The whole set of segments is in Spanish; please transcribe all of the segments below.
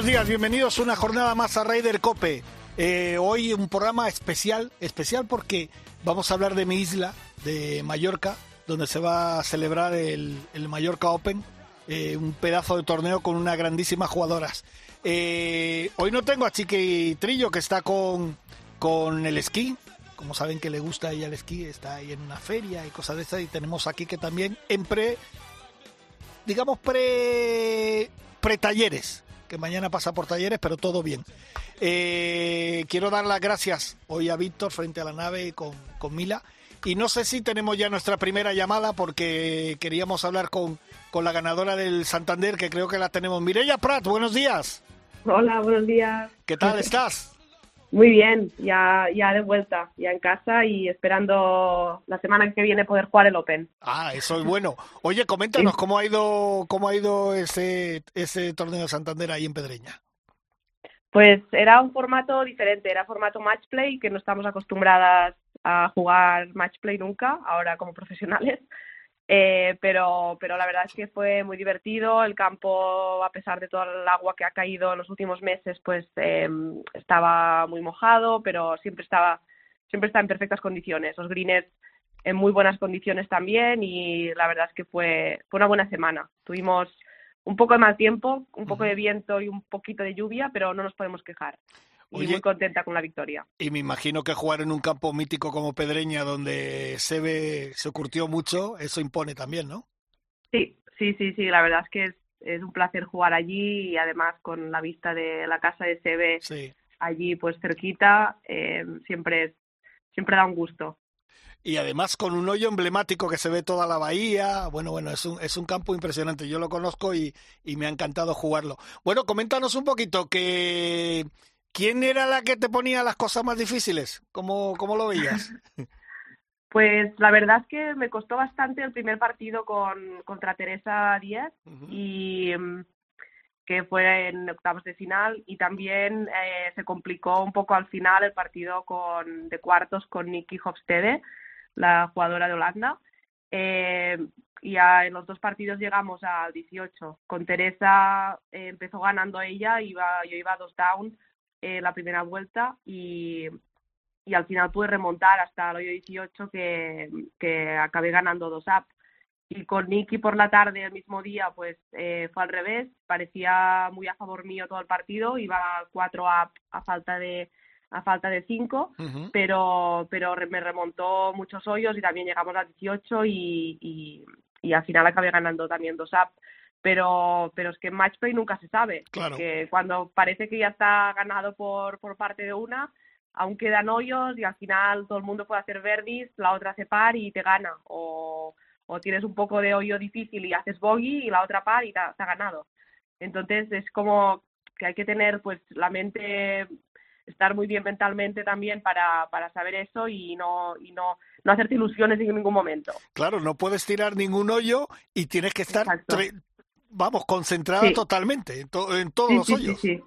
Buenos días, bienvenidos una jornada más a Raider Cope. Eh, hoy un programa especial, especial porque vamos a hablar de mi isla, de Mallorca, donde se va a celebrar el, Mallorca Open, eh, un pedazo de torneo con unas grandísimas jugadoras. Eh, hoy no tengo a Chiqui Trillo, que está con, con el esquí, como saben que le gusta a ella el esquí, está ahí en una feria y cosas de esas, y tenemos aquí que también en pre, digamos pre, pre talleres, que mañana pasa por talleres, pero todo bien. Eh, quiero dar las gracias hoy a Víctor frente a la nave con, con Mila. Y no sé si tenemos ya nuestra primera llamada porque queríamos hablar con, con la ganadora del Santander, que creo que la tenemos. Mireya Prat, buenos días. Hola, buenos días. ¿Qué tal estás? Muy bien, ya, ya de vuelta, ya en casa y esperando la semana que viene poder jugar el Open. Ah, eso es bueno. Oye, coméntanos cómo ha ido, cómo ha ido ese, ese torneo de Santander ahí en Pedreña. Pues era un formato diferente, era formato match play, que no estamos acostumbradas a jugar match play nunca, ahora como profesionales. Eh, pero, pero la verdad es que fue muy divertido. El campo, a pesar de todo el agua que ha caído en los últimos meses, pues eh, estaba muy mojado, pero siempre estaba, siempre está en perfectas condiciones. Los greens en muy buenas condiciones también y la verdad es que fue, fue una buena semana. Tuvimos un poco de mal tiempo, un poco de viento y un poquito de lluvia, pero no nos podemos quejar. Y muy contenta con la victoria. Y me imagino que jugar en un campo mítico como Pedreña, donde se ve, se curtió mucho, eso impone también, ¿no? Sí, sí, sí, sí, la verdad es que es, es un placer jugar allí y además con la vista de la casa de Sebe Sí. allí pues cerquita, eh, siempre, es- siempre da un gusto. Y además con un hoyo emblemático que se ve toda la bahía. Bueno, bueno, es un, es un campo impresionante. Yo lo conozco y, y me ha encantado jugarlo. Bueno, coméntanos un poquito que quién era la que te ponía las cosas más difíciles. ¿Cómo, cómo lo veías? Pues la verdad es que me costó bastante el primer partido con, contra Teresa Díaz Ujú. y mm, que fue en octavos de final y también eh, se complicó un poco al final el partido con de cuartos con Nikki Hofstede, la jugadora de Holanda. Eh, y a- en los dos partidos llegamos al 18. Con Teresa eh, empezó ganando ella, iba, yo iba dos down eh, la primera vuelta y, y al final pude remontar hasta el hoyo 18 que, que acabé ganando dos up. Y con Nicky por la tarde el mismo día, pues eh, fue al revés, parecía muy a favor mío todo el partido, iba cuatro up a falta de a falta de cinco, Ujú. pero pero me remontó muchos hoyos y también llegamos a 18 y, y, y al final acabé ganando también dos up. Pero, pero es que en match play nunca se sabe. Claro. Que cuando parece que ya está ganado por, por parte de una, aún quedan hoyos y al final todo el mundo puede hacer verdis, la otra hace par y te gana. O, o tienes un poco de hoyo difícil y haces bogey y la otra par y te, ha- te ha ganado. Entonces es como que hay que tener pues la mente estar muy bien mentalmente también para, para saber eso y no y no, no hacerte ilusiones en ningún momento. Claro, no puedes tirar ningún hoyo y tienes que estar, tre- vamos, concentrada Sí. totalmente en, to- en todos Sí, los sí, sí, hoyos. sí.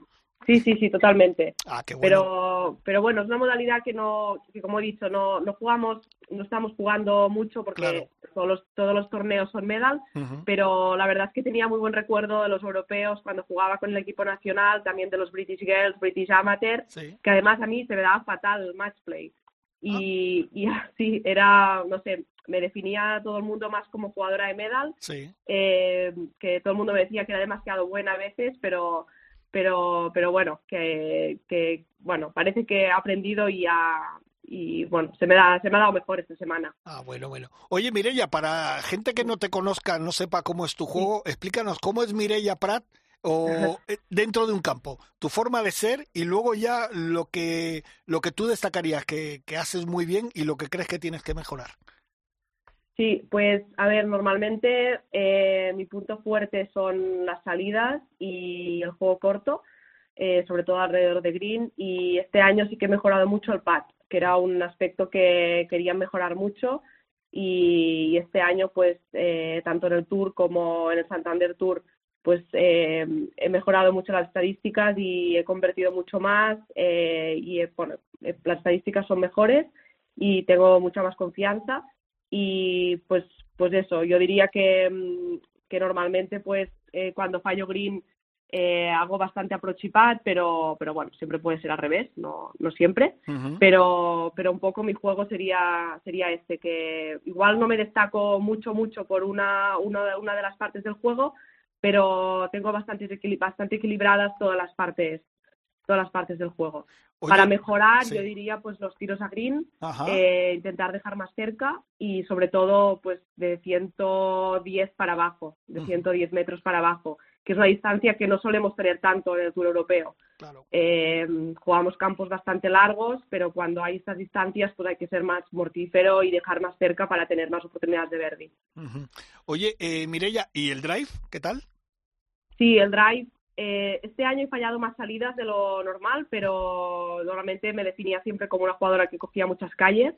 Sí, totalmente. Ah, qué bueno. Pero, pero bueno, es una modalidad que no, que como he dicho, no, no jugamos, no estamos jugando mucho porque Claro. todos, los, todos los torneos son medal, pero la verdad es que tenía muy buen recuerdo de los europeos cuando jugaba con el equipo nacional, también de los British Girls, British Amateur, Sí. que además a mí se me daba fatal el match play. Y, y así era, no sé, me definía todo el mundo más como jugadora de medal, Sí. eh, que todo el mundo me decía que era demasiado buena a veces, pero pero pero bueno, que, que bueno, parece que he aprendido y ha, y bueno, se me da se me ha dado mejor esta semana. Ah, bueno, bueno. Oye, Mireya, para gente que no te conozca, no sepa cómo es tu juego, explícanos cómo es Mireya Prat o eh, dentro de un campo, tu forma de ser y luego ya lo que lo que tú destacarías que, que haces muy bien y lo que crees que tienes que mejorar. Sí, pues a ver, normalmente eh, mi punto fuerte son las salidas y el juego corto, eh, sobre todo alrededor de green. Y este año sí que he mejorado mucho el pad, que era un aspecto que quería mejorar mucho. Y este año, pues, eh, tanto en el Tour como en el Santander Tour, pues he mejorado mucho las estadísticas y he convertido mucho más. y bueno, las estadísticas son mejores y tengo mucha más confianza y pues pues eso yo diría que, mm, que normalmente pues eh, cuando fallo green eh, hago bastante pad pero pero bueno siempre puede ser al revés no no siempre. Pero pero un poco mi juego sería sería este que igual no me destaco mucho mucho por una una, una de las partes del juego pero tengo bastante bastante equilibradas todas las partes todas las partes del juego. Para mejorar, yo diría pues los tiros a green, eh, intentar dejar más cerca y sobre todo pues de 110 para abajo, de 110 metros para abajo, que es una distancia que no solemos tener tanto en el Tour Europeo. Eh, jugamos campos bastante largos, pero cuando hay estas distancias pues hay que ser más mortífero y dejar más cerca para tener más oportunidades de verde. Oye, eh, ¿y el drive? ¿Qué tal? Sí, el drive eh, este año he fallado más salidas de lo normal, pero normalmente me definía siempre como una jugadora que cogía muchas calles.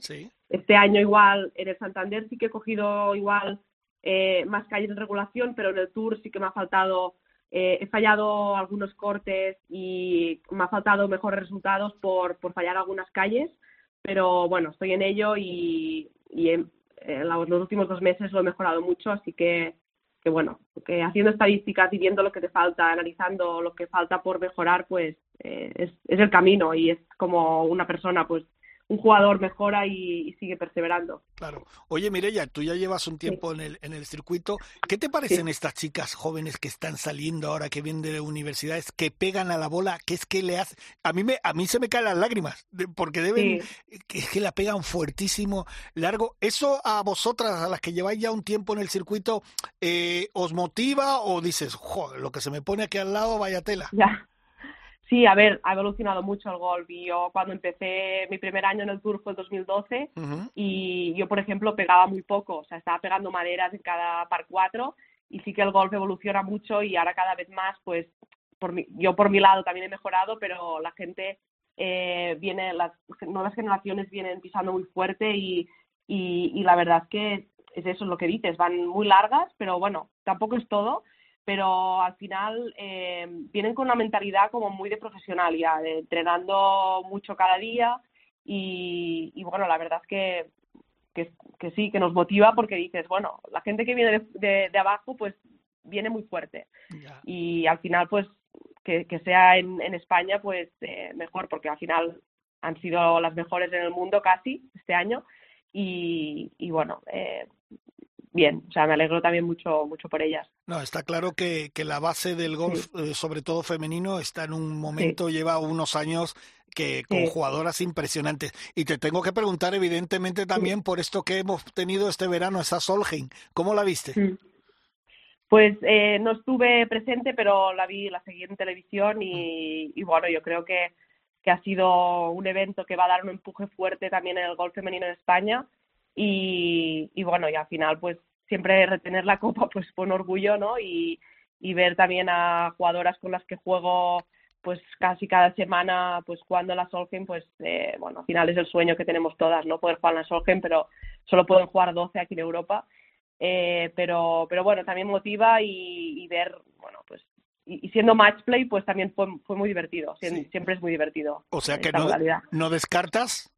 Este año igual en el Santander sí que he cogido igual eh, más calles en regulación, pero en el Tour sí que me ha faltado, eh, he fallado algunos cortes y me ha faltado mejores resultados por, por fallar algunas calles, pero bueno, estoy en ello y, en los últimos dos meses lo he mejorado mucho, así que que bueno, haciendo estadísticas y viendo lo que te falta, analizando lo que falta por mejorar, pues eh, es, es, el camino y es como una persona, pues un jugador mejora y, sigue perseverando. Claro. Oye, Mireya, tú ya llevas un tiempo en, el, en el circuito. ¿Qué te parecen estas chicas jóvenes que están saliendo ahora, que vienen de universidades, que pegan a la bola? ¿Qué es que le hace? A mí, me, a mí se me caen las lágrimas, porque deben, que es que la pegan fuertísimo, largo. ¿Eso a vosotras, a las que lleváis ya un tiempo en el circuito, eh, os motiva o dices, joder, lo que se me pone aquí al lado, vaya tela? Ya. Sí, a ver, ha evolucionado mucho el golf y yo cuando empecé mi primer año en el Tour fue el 2012 y yo, por ejemplo, pegaba muy poco, o sea, estaba pegando maderas en cada par cuatro y sí que el golf evoluciona mucho y ahora cada vez más, pues, por mi, yo por mi lado también he mejorado, pero la gente eh, viene, las nuevas generaciones vienen pisando muy fuerte y, y, y la verdad es que es eso lo que dices, van muy largas, pero bueno, tampoco es todo pero al final eh, vienen con una mentalidad como muy de profesional ya, de entrenando mucho cada día y, bueno, la verdad es que, que, sí, que nos motiva porque dices, bueno, la gente que viene de, de, abajo pues viene muy fuerte y al final pues que, que sea en, en España pues eh, mejor porque al final han sido las mejores en el mundo casi este año. Y, y bueno, eh, bien, o sea, me alegro también mucho, mucho por ellas. No, está claro que, que la base del golf, eh, sobre todo femenino, está en un momento, lleva unos años que con jugadoras impresionantes. Y te tengo que preguntar, evidentemente, también por esto que hemos tenido este verano, esa Solheim. ¿Cómo la viste? Mm. Pues eh, no estuve presente, pero la vi, la seguí en televisión y, y bueno, yo creo que, que ha sido un evento que va a dar un empuje fuerte también en el golf femenino en España y, bueno, y al final pues siempre retener la copa pues un orgullo, ¿no? Y, y ver también a jugadoras con las que juego pues casi cada semana pues jugando en la Solheim pues eh, bueno al final es el sueño que tenemos todas no poder jugar en la Solheim pero solo pueden jugar 12 aquí en Europa. Eh, pero pero bueno también motiva y, ver bueno pues y, siendo match play pues también fue, fue muy divertido siempre es muy divertido o sea que no, no descartas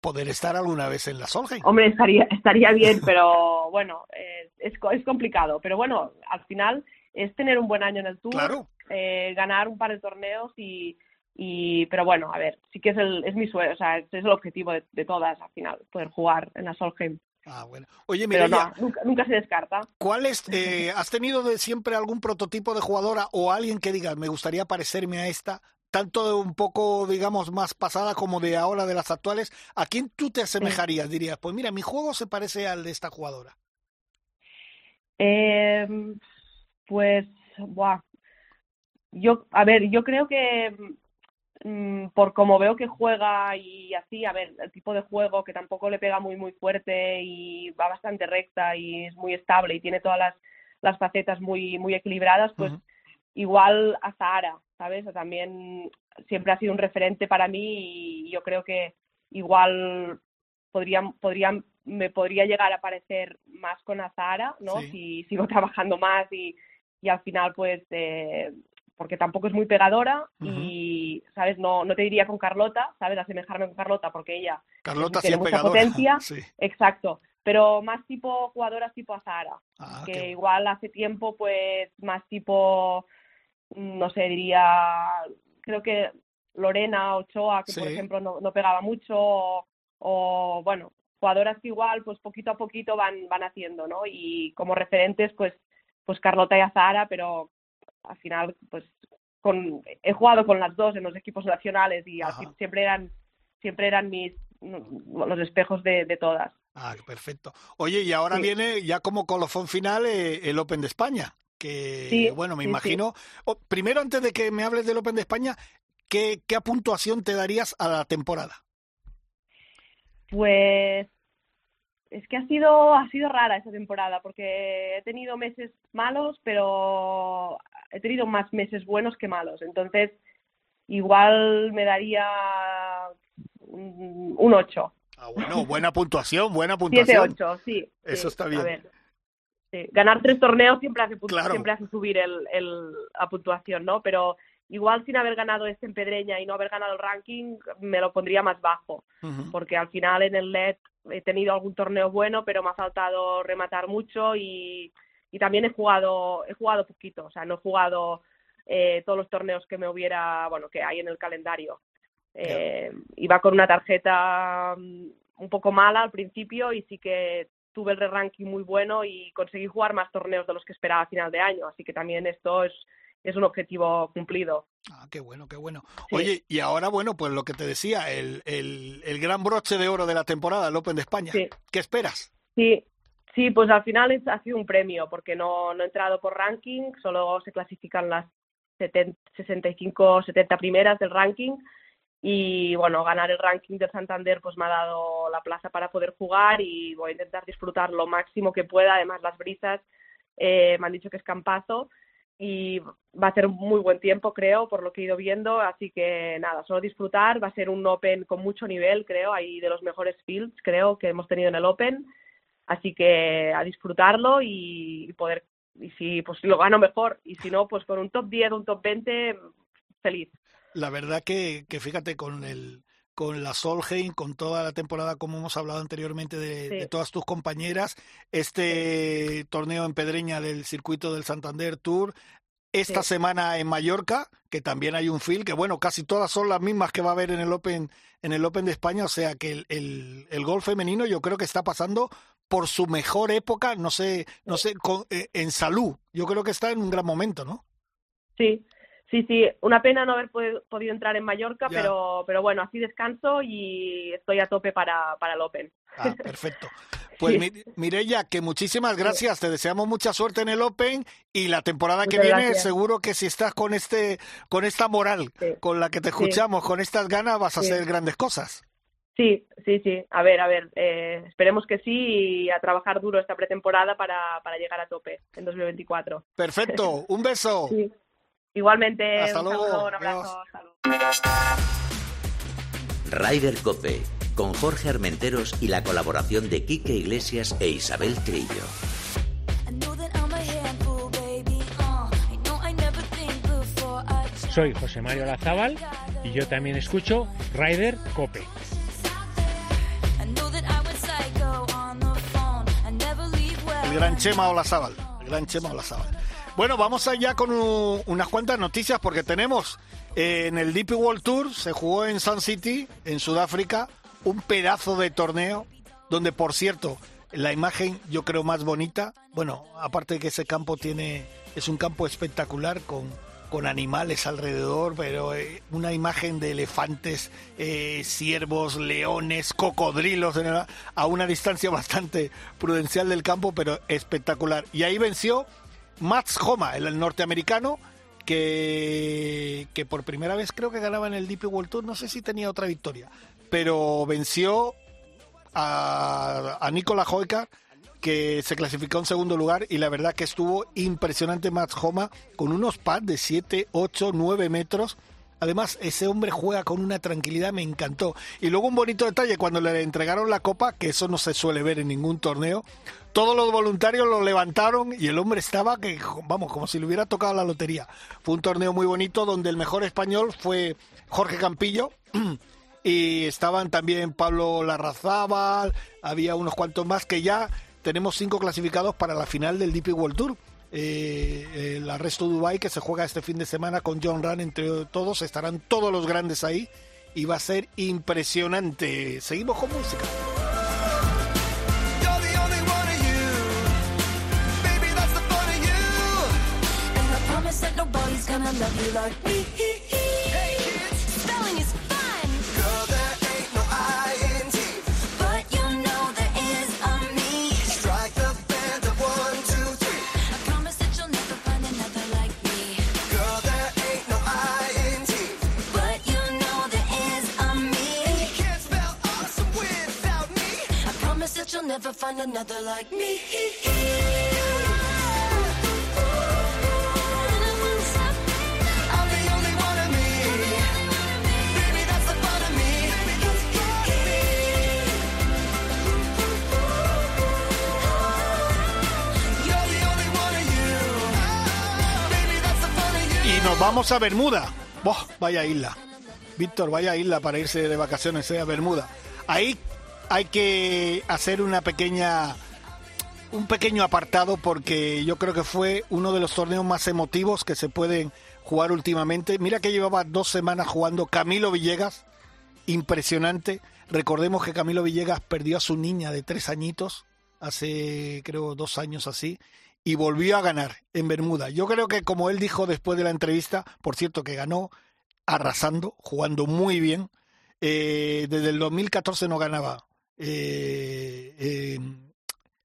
poder estar alguna vez en la Solheim. Hombre, estaría, estaría bien, pero bueno, eh, es, es complicado. Pero bueno, al final es tener un buen año en el Tour, eh, ganar un par de torneos y, y pero bueno, a ver, sí que es, el, es mi sueño, o sea, es el objetivo de, todas al final, poder jugar en la Solheim. Ah, bueno. Oye, mira, nunca, nunca, se descarta. ¿Cuál es, eh, ¿Has tenido de siempre algún prototipo de jugadora o alguien que diga, me gustaría parecerme a esta? Tanto un poco, digamos, más pasada como de ahora, de las actuales, ¿a quién tú te asemejarías? Dirías, pues mira, mi juego se parece al de esta jugadora. Eh, pues, buah. Yo, a ver, yo creo que mm, por como veo que juega y así, a ver, el tipo de juego que tampoco le pega muy, muy fuerte y va bastante recta y es muy estable y tiene todas las, las facetas muy, muy equilibradas, pues igual a Zahara, ¿sabes? O también siempre ha sido un referente para mí y yo creo que igual podría, podría, me podría llegar a parecer más con Azahara, ¿no? Si sigo trabajando más y, y al final, pues, eh, porque tampoco es muy pegadora y, ¿sabes? No, no te diría con Carlota, ¿sabes? Asemejarme con Carlota porque ella Carlota tiene mucha potencia. Exacto. Pero más tipo jugadoras tipo Azahara, ah, que igual hace tiempo, pues, más tipo, no sé, diría, creo que Lorena Ochoa, que por ejemplo no, no pegaba mucho, o, bueno, jugadoras que igual pues poquito a poquito van, van haciendo, ¿no? Y como referentes pues, pues Carlota y Azahara, pero al final pues con, he jugado con las dos en los equipos nacionales y siempre eran siempre eran mis los espejos de, de todas. Ah, perfecto. Oye, y ahora viene ya como colofón final eh, el Open de España, que bueno, me imagino. primero, antes de que me hables del Open de España, ¿qué, ¿qué puntuación te darías a la temporada? Pues es que ha sido, ha sido rara esa temporada porque he tenido meses malos, pero he tenido más meses buenos que malos. Entonces, igual me daría un, 8. Ah, bueno, buena puntuación, buena puntuación. 7-8, sí. Eso está bien. Ganar tres torneos siempre hace, siempre hace subir el, el, la puntuación, ¿no? Pero igual sin haber ganado este en Pedreña y no haber ganado el ranking, me lo pondría más bajo, porque al final en el LED he tenido algún torneo bueno, pero me ha faltado rematar mucho y, y también he jugado, he jugado poquito, o sea, no he jugado eh, todos los torneos que me hubiera, bueno, que hay en el calendario. Eh, iba con una tarjeta mm, un poco mala al principio y sí que tuve el re-ranking muy bueno y conseguí jugar más torneos de los que esperaba a final de año, así que también esto es es un objetivo cumplido. Ah, qué bueno, qué bueno. Oye, y ahora, bueno, pues lo que te decía, el, el, el gran broche de oro de la temporada, el Open de España. ¿Qué esperas? Sí, sí, pues al final es, ha sido un premio, porque no, no he entrado por ranking, solo se clasifican las 65, 70 primeras del ranking. Y bueno, ganar el ranking del Santander pues me ha dado la plaza para poder jugar y voy a intentar disfrutar lo máximo que pueda. Además, las brisas eh, me han dicho que es campazo y va a ser muy buen tiempo, creo, por lo que he ido viendo. Así que nada, solo disfrutar. Va a ser un Open con mucho nivel, creo, ahí de los mejores fields, creo, que hemos tenido en el Open. Así que a disfrutarlo y poder, y si pues lo gano mejor, y si no, pues con un top 10, un top 20, feliz. La verdad que, que fíjate, con el, con la Solheim, con toda la temporada, como hemos hablado anteriormente, de, todas tus compañeras, este torneo en Pedreña del circuito del Santander Tour, esta semana en Mallorca, que también hay un field, que bueno, casi todas son las mismas que va a haber en el Open, en el Open de España, o sea que el, el, el golf femenino yo creo que está pasando por su mejor época, no sé, no sé, eh, en salud. Yo creo que está en un gran momento, ¿no? Sí, Sí, sí, una pena no haber podido entrar en Mallorca, pero, pero bueno, así descanso y estoy a tope para, para el Open. Ah, perfecto. Pues Mirella, que muchísimas gracias, te deseamos mucha suerte en el Open y la temporada que viene seguro que si estás con este con esta moral con la que te escuchamos, con estas ganas vas a hacer grandes cosas. Sí, sí, sí. A ver, a ver, eh, esperemos que sí y a trabajar duro esta pretemporada para, para llegar a tope en 2024. Perfecto, un beso. Igualmente, hasta luego, un abrazo. Rider Cope, con Jorge Armenteros y la colaboración de Quique Iglesias e Isabel Trillo. Soy José Mario Lazábal y yo también escucho Rider Cope. El gran Chema Olazábal, el gran Chema Olazábal. Bueno, vamos allá con unas cuantas noticias porque tenemos eh, en el Deep World Tour, se jugó en Sun City, en Sudáfrica, un pedazo de torneo donde, por cierto, la imagen yo creo más bonita, bueno, aparte de que ese campo tiene, es un campo espectacular con, con animales alrededor, pero eh, una imagen de elefantes, eh, ciervos, leones, cocodrilos a una distancia bastante prudencial del campo, pero espectacular. Y ahí venció Mats Homa, el norteamericano, que, por primera vez creo que ganaba en el DP World Tour, no sé si tenía otra victoria, pero venció a, a Joica que se clasificó en segundo lugar y la verdad que estuvo impresionante Matt Homa con unos pads de 7, 8, 9 metros. Además, ese hombre juega con una tranquilidad, me encantó. Y luego un bonito detalle, cuando le entregaron la copa, que eso no se suele ver en ningún torneo, todos los voluntarios lo levantaron y el hombre estaba que, vamos, como si le hubiera tocado la lotería. Fue un torneo muy bonito donde el mejor español fue Jorge Campillo. Y estaban también Pablo Larrazábal, había unos cuantos más que ya tenemos cinco clasificados para la final del DP World Tour. Eh, el Arresto Dubai que se juega este fin de semana con John Run entre todos estarán todos los grandes ahí y va a ser impresionante seguimos con música love you like me. Hey kids, spelling is fun. Girl, there ain't no I in T. But you know there is a me. Strike the band of one, two, three. I promise that you'll never find another like me. Girl, there ain't no I in T. But you know there is a me. And you can't spell awesome without me. I promise that you'll never find another like me. Vamos a Bermuda. vaya isla. Víctor, vaya isla para irse de vacaciones eh, a Bermuda. Ahí hay que hacer una pequeña un pequeño apartado porque yo creo que fue uno de los torneos más emotivos que se pueden jugar últimamente. Mira que llevaba dos semanas jugando Camilo Villegas, impresionante. Recordemos que Camilo Villegas perdió a su niña de tres añitos, hace creo dos años así, y volvió a ganar en Bermuda. Yo creo que como él dijo después de la entrevista, por cierto que ganó arrasando, jugando muy bien, eh, desde el 2014 no ganaba eh, em,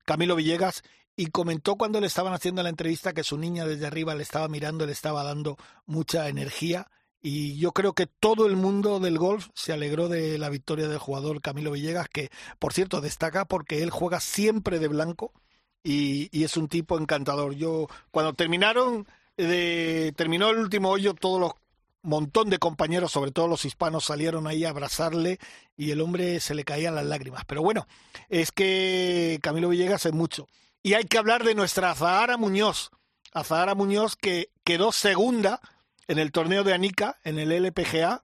Camilo Villegas y comentó cuando le estaban haciendo la entrevista que su niña desde arriba le estaba mirando, le estaba dando mucha energía y yo creo que todo el mundo del golf se alegró de la victoria del jugador Camilo Villegas, que por cierto destaca porque él juega siempre de blanco y, es un tipo encantador. Yo cuando terminaron de, terminó el último hoyo, todos los montón de compañeros, sobre todo los hispanos, salieron ahí a abrazarle y el hombre se le caían las lágrimas. Pero bueno, es que Camilo Villegas es mucho. Y hay que hablar de nuestra Azahara Muñoz. Azahara Muñoz que quedó segunda en el torneo de Anica, en el LPGA.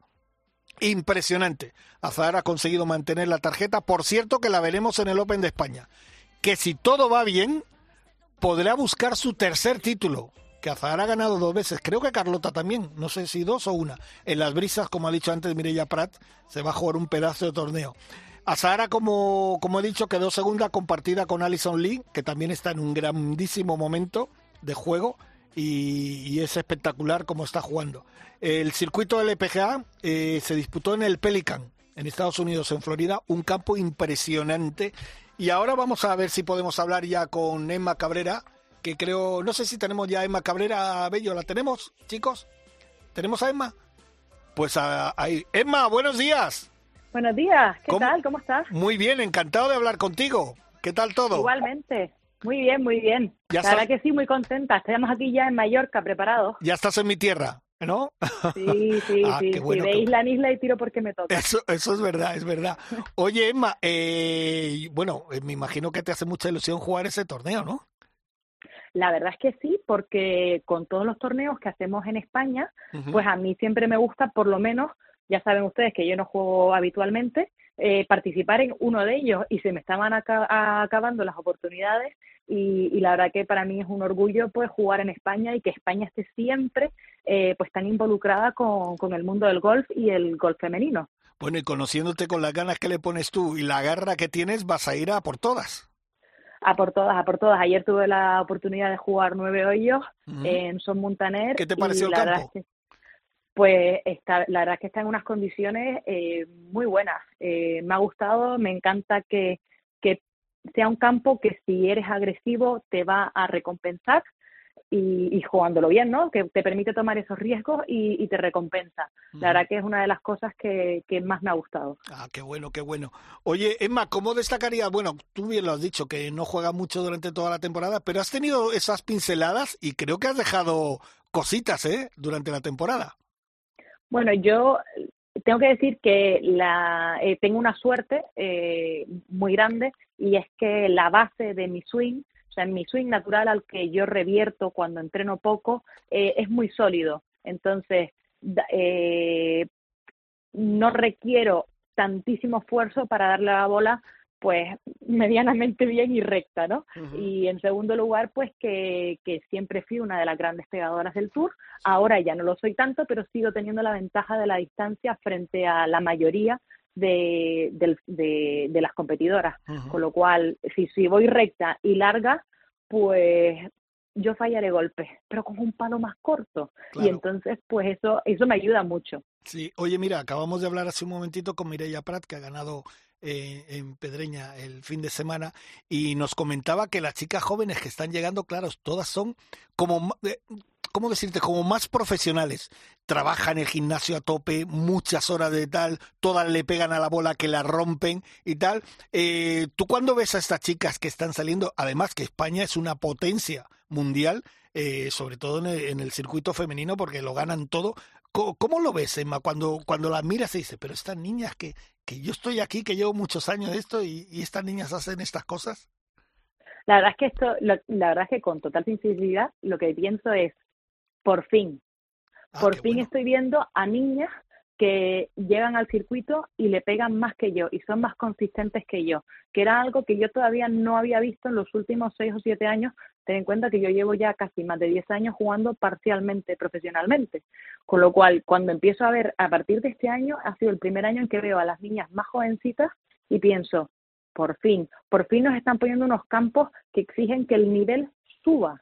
Impresionante. Azahara ha conseguido mantener la tarjeta. Por cierto que la veremos en el Open de España. Que si todo va bien, podrá buscar su tercer título que Azahara ha ganado dos veces, creo que Carlota también, no sé si dos o una. En las brisas, como ha dicho antes Mireya Prat, se va a jugar un pedazo de torneo. Azahara, como, como he dicho, quedó segunda compartida con Alison Lee, que también está en un grandísimo momento de juego y, es espectacular como está jugando. El circuito del LPGA eh, se disputó en el Pelican, en Estados Unidos, en Florida, un campo impresionante. Y ahora vamos a ver si podemos hablar ya con Emma Cabrera, que creo, no sé si tenemos ya a Emma Cabrera Bello, ¿la tenemos, chicos? ¿Tenemos a Emma? Pues ahí. Emma, buenos días. Buenos días, ¿qué tal? ¿Cómo estás? Muy bien, encantado de hablar contigo. ¿Qué tal todo? Igualmente. Muy bien, muy bien. Ya la verdad que sí, muy contenta. Estamos aquí ya en Mallorca, preparados. Ya estás en mi tierra, ¿no? Sí, sí, ah, sí. Bueno, de isla en isla y tiro porque me toca. Eso, eso es verdad, es verdad. Oye, Emma, eh, bueno, eh, me imagino que te hace mucha ilusión jugar ese torneo, ¿no? La verdad es que sí, porque con todos los torneos que hacemos en España, pues a mí siempre me gusta, por lo menos, ya saben ustedes que yo no juego habitualmente, eh, participar en uno de ellos y se me estaban acabando las oportunidades y, la verdad que para mí es un orgullo pues jugar en España y que España esté siempre eh, pues tan involucrada con, con el mundo del golf y el golf femenino. Bueno, y conociéndote con las ganas que le pones tú y la garra que tienes, vas a ir a por todas a por todas, a por todas. Ayer tuve la oportunidad de jugar nueve hoyos en Son Montaner. ¿Qué te pareció el campo? Pues está, la verdad es que está en unas condiciones eh, muy buenas. Eh, me ha gustado, me encanta que, que sea un campo que si eres agresivo te va a recompensar. y, jugándolo bien, ¿no? Que te permite tomar esos riesgos y, te recompensa. La verdad que es una de las cosas que, más me ha gustado. Ah, qué bueno, qué bueno. Oye, Emma, ¿cómo destacaría? Bueno, tú bien lo has dicho, que no juega mucho durante toda la temporada, pero has tenido esas pinceladas y creo que has dejado cositas, ¿eh? Durante la temporada. Bueno, yo tengo que decir que la, eh, tengo una suerte eh, muy grande y es que la base de mi swing o sea, mi swing natural al que yo revierto cuando entreno poco eh, es muy sólido. Entonces, eh, no requiero tantísimo esfuerzo para darle a la bola pues medianamente bien y recta, ¿no? Y en segundo lugar, pues que, que, siempre fui una de las grandes pegadoras del tour. Ahora ya no lo soy tanto, pero sigo teniendo la ventaja de la distancia frente a la mayoría de, de, de, las competidoras. Con lo cual, si, si voy recta y larga, pues yo fallaré golpes, pero con un palo más corto. Y entonces, pues eso, eso me ayuda mucho. Sí, oye, mira, acabamos de hablar hace un momentito con Mireia Prat, que ha ganado eh, en Pedreña el fin de semana, y nos comentaba que las chicas jóvenes que están llegando, claro, todas son como eh, ¿cómo decirte? Como más profesionales. Trabajan el gimnasio a tope, muchas horas de tal, todas le pegan a la bola que la rompen y tal. Eh, ¿Tú cuando ves a estas chicas que están saliendo? Además que España es una potencia mundial, eh, sobre todo en el, circuito femenino, porque lo ganan todo. ¿Cómo, lo ves, Emma? Cuando, cuando las miras y dices, pero estas niñas que, que yo estoy aquí, que llevo muchos años de esto y, y estas niñas hacen estas cosas. La verdad es que esto, la verdad es que con total sinceridad, lo que pienso es, por fin. Ah, por fin estoy viendo a niñas que llegan al circuito y le pegan más que yo y son más consistentes que yo, que era algo que yo todavía no había visto en los últimos seis o siete años. Ten en cuenta que yo llevo ya casi más de diez años jugando parcialmente profesionalmente, con lo cual cuando empiezo a ver a partir de este año ha sido el primer año en que veo a las niñas más jovencitas y pienso, por fin, por fin nos están poniendo unos campos que exigen que el nivel suba,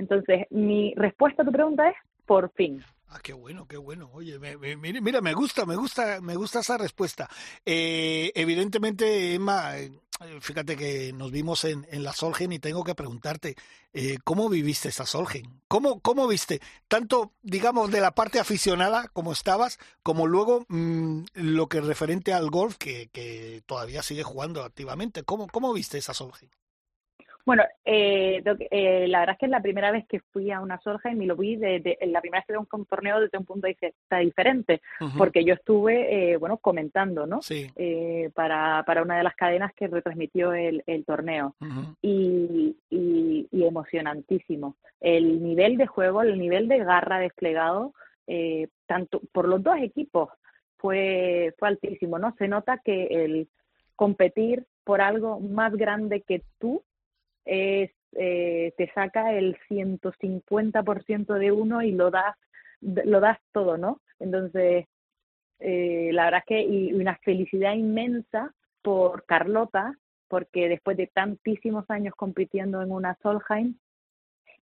entonces, mi respuesta a tu pregunta es por fin. Ah, qué bueno, qué bueno. Oye, mira, me gusta, me gusta, me gusta esa respuesta. Eh, evidentemente, Emma, eh, fíjate que nos vimos en, en la Solgen y tengo que preguntarte, eh, ¿cómo viviste esa Solgen? ¿Cómo, ¿Cómo viste? Tanto, digamos, de la parte aficionada como estabas, como luego mm, lo que referente al golf que, que todavía sigue jugando activamente. ¿Cómo, cómo viste esa Solgen? Bueno, eh, eh, la verdad es que es la primera vez que fui a una Solheim y lo vi de, la primera vez que un torneo desde un punto de vista diferente, porque yo estuve, eh, bueno, comentando, ¿no? Eh, para, para una de las cadenas que retransmitió el, el torneo y, y, y, emocionantísimo. El nivel de juego, el nivel de garra desplegado, eh, tanto por los dos equipos, fue, fue altísimo, ¿no? Se nota que el competir por algo más grande que tú es, eh, te saca el 150% de uno y lo das, lo das todo, ¿no? Entonces, eh, la verdad es que y una felicidad inmensa por Carlota, porque después de tantísimos años compitiendo en una Solheim,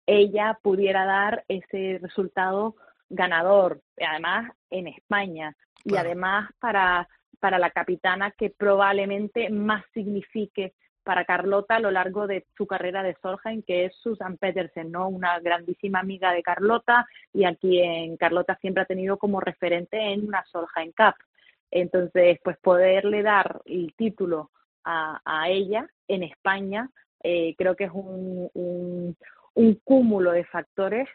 ella pudiera dar ese resultado ganador, además en España, y además para, para la capitana que probablemente más signifique para Carlota a lo largo de su carrera de Solheim, que es Susan Petersen, ¿no? Una grandísima amiga de Carlota y a quien Carlota siempre ha tenido como referente en una Solheim Cup. Entonces, pues poderle dar el título a, a ella en España, eh, creo que es un, un, un cúmulo de factores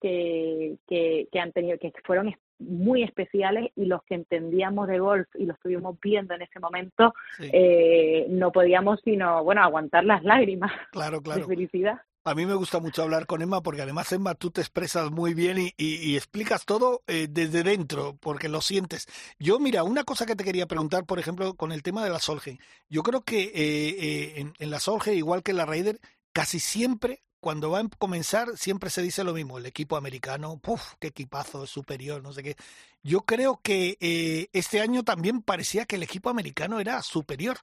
que, que, que, han tenido, que fueron muy especiales y los que entendíamos de golf y lo estuvimos viendo en ese momento, eh, no podíamos sino, bueno, aguantar las lágrimas claro, claro. de felicidad. A mí me gusta mucho hablar con Emma porque además Emma tú te expresas muy bien y, y, explicas todo eh, desde dentro porque lo sientes. Yo mira, una cosa que te quería preguntar, por ejemplo, con el tema de la Solgen. Yo creo que eh, eh, en, en, la Solgen, igual que en la Raider, casi siempre cuando va a comenzar siempre se dice lo mismo, el equipo americano, ¡puf! qué equipazo, es superior, no sé qué. Yo creo que eh, este año también parecía que el equipo americano era superior,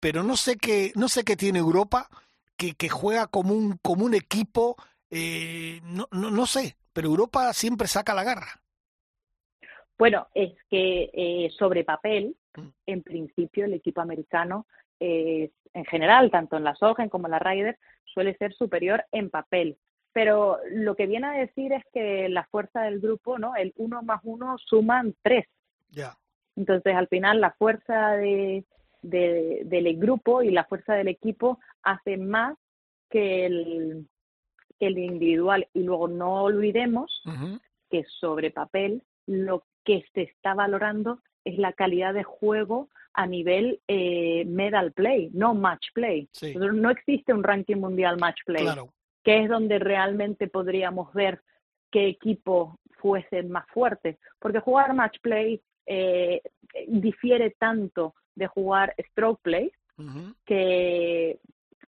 pero no sé qué, no sé qué tiene Europa, que, que juega como un, como un equipo, eh, no, no, no sé, pero Europa siempre saca la garra. Bueno, es que eh, sobre papel, mm. en principio el equipo americano en general, tanto en la Solheim como en la Ryder, suele ser superior en papel. pero lo que viene a decir es que la fuerza del grupo, ¿no? El uno más uno suman tres. Ya. Entonces, al final, la fuerza de, del grupo y la fuerza del equipo hace más que el, el individual. Y luego no olvidemos que sobre papel lo que se está valorando es la calidad de juego a nivel eh, medal play, no match play. No existe un ranking mundial match play. Claro que es donde realmente podríamos ver qué equipo fuese más fuerte, porque jugar match play eh, difiere tanto de jugar stroke play que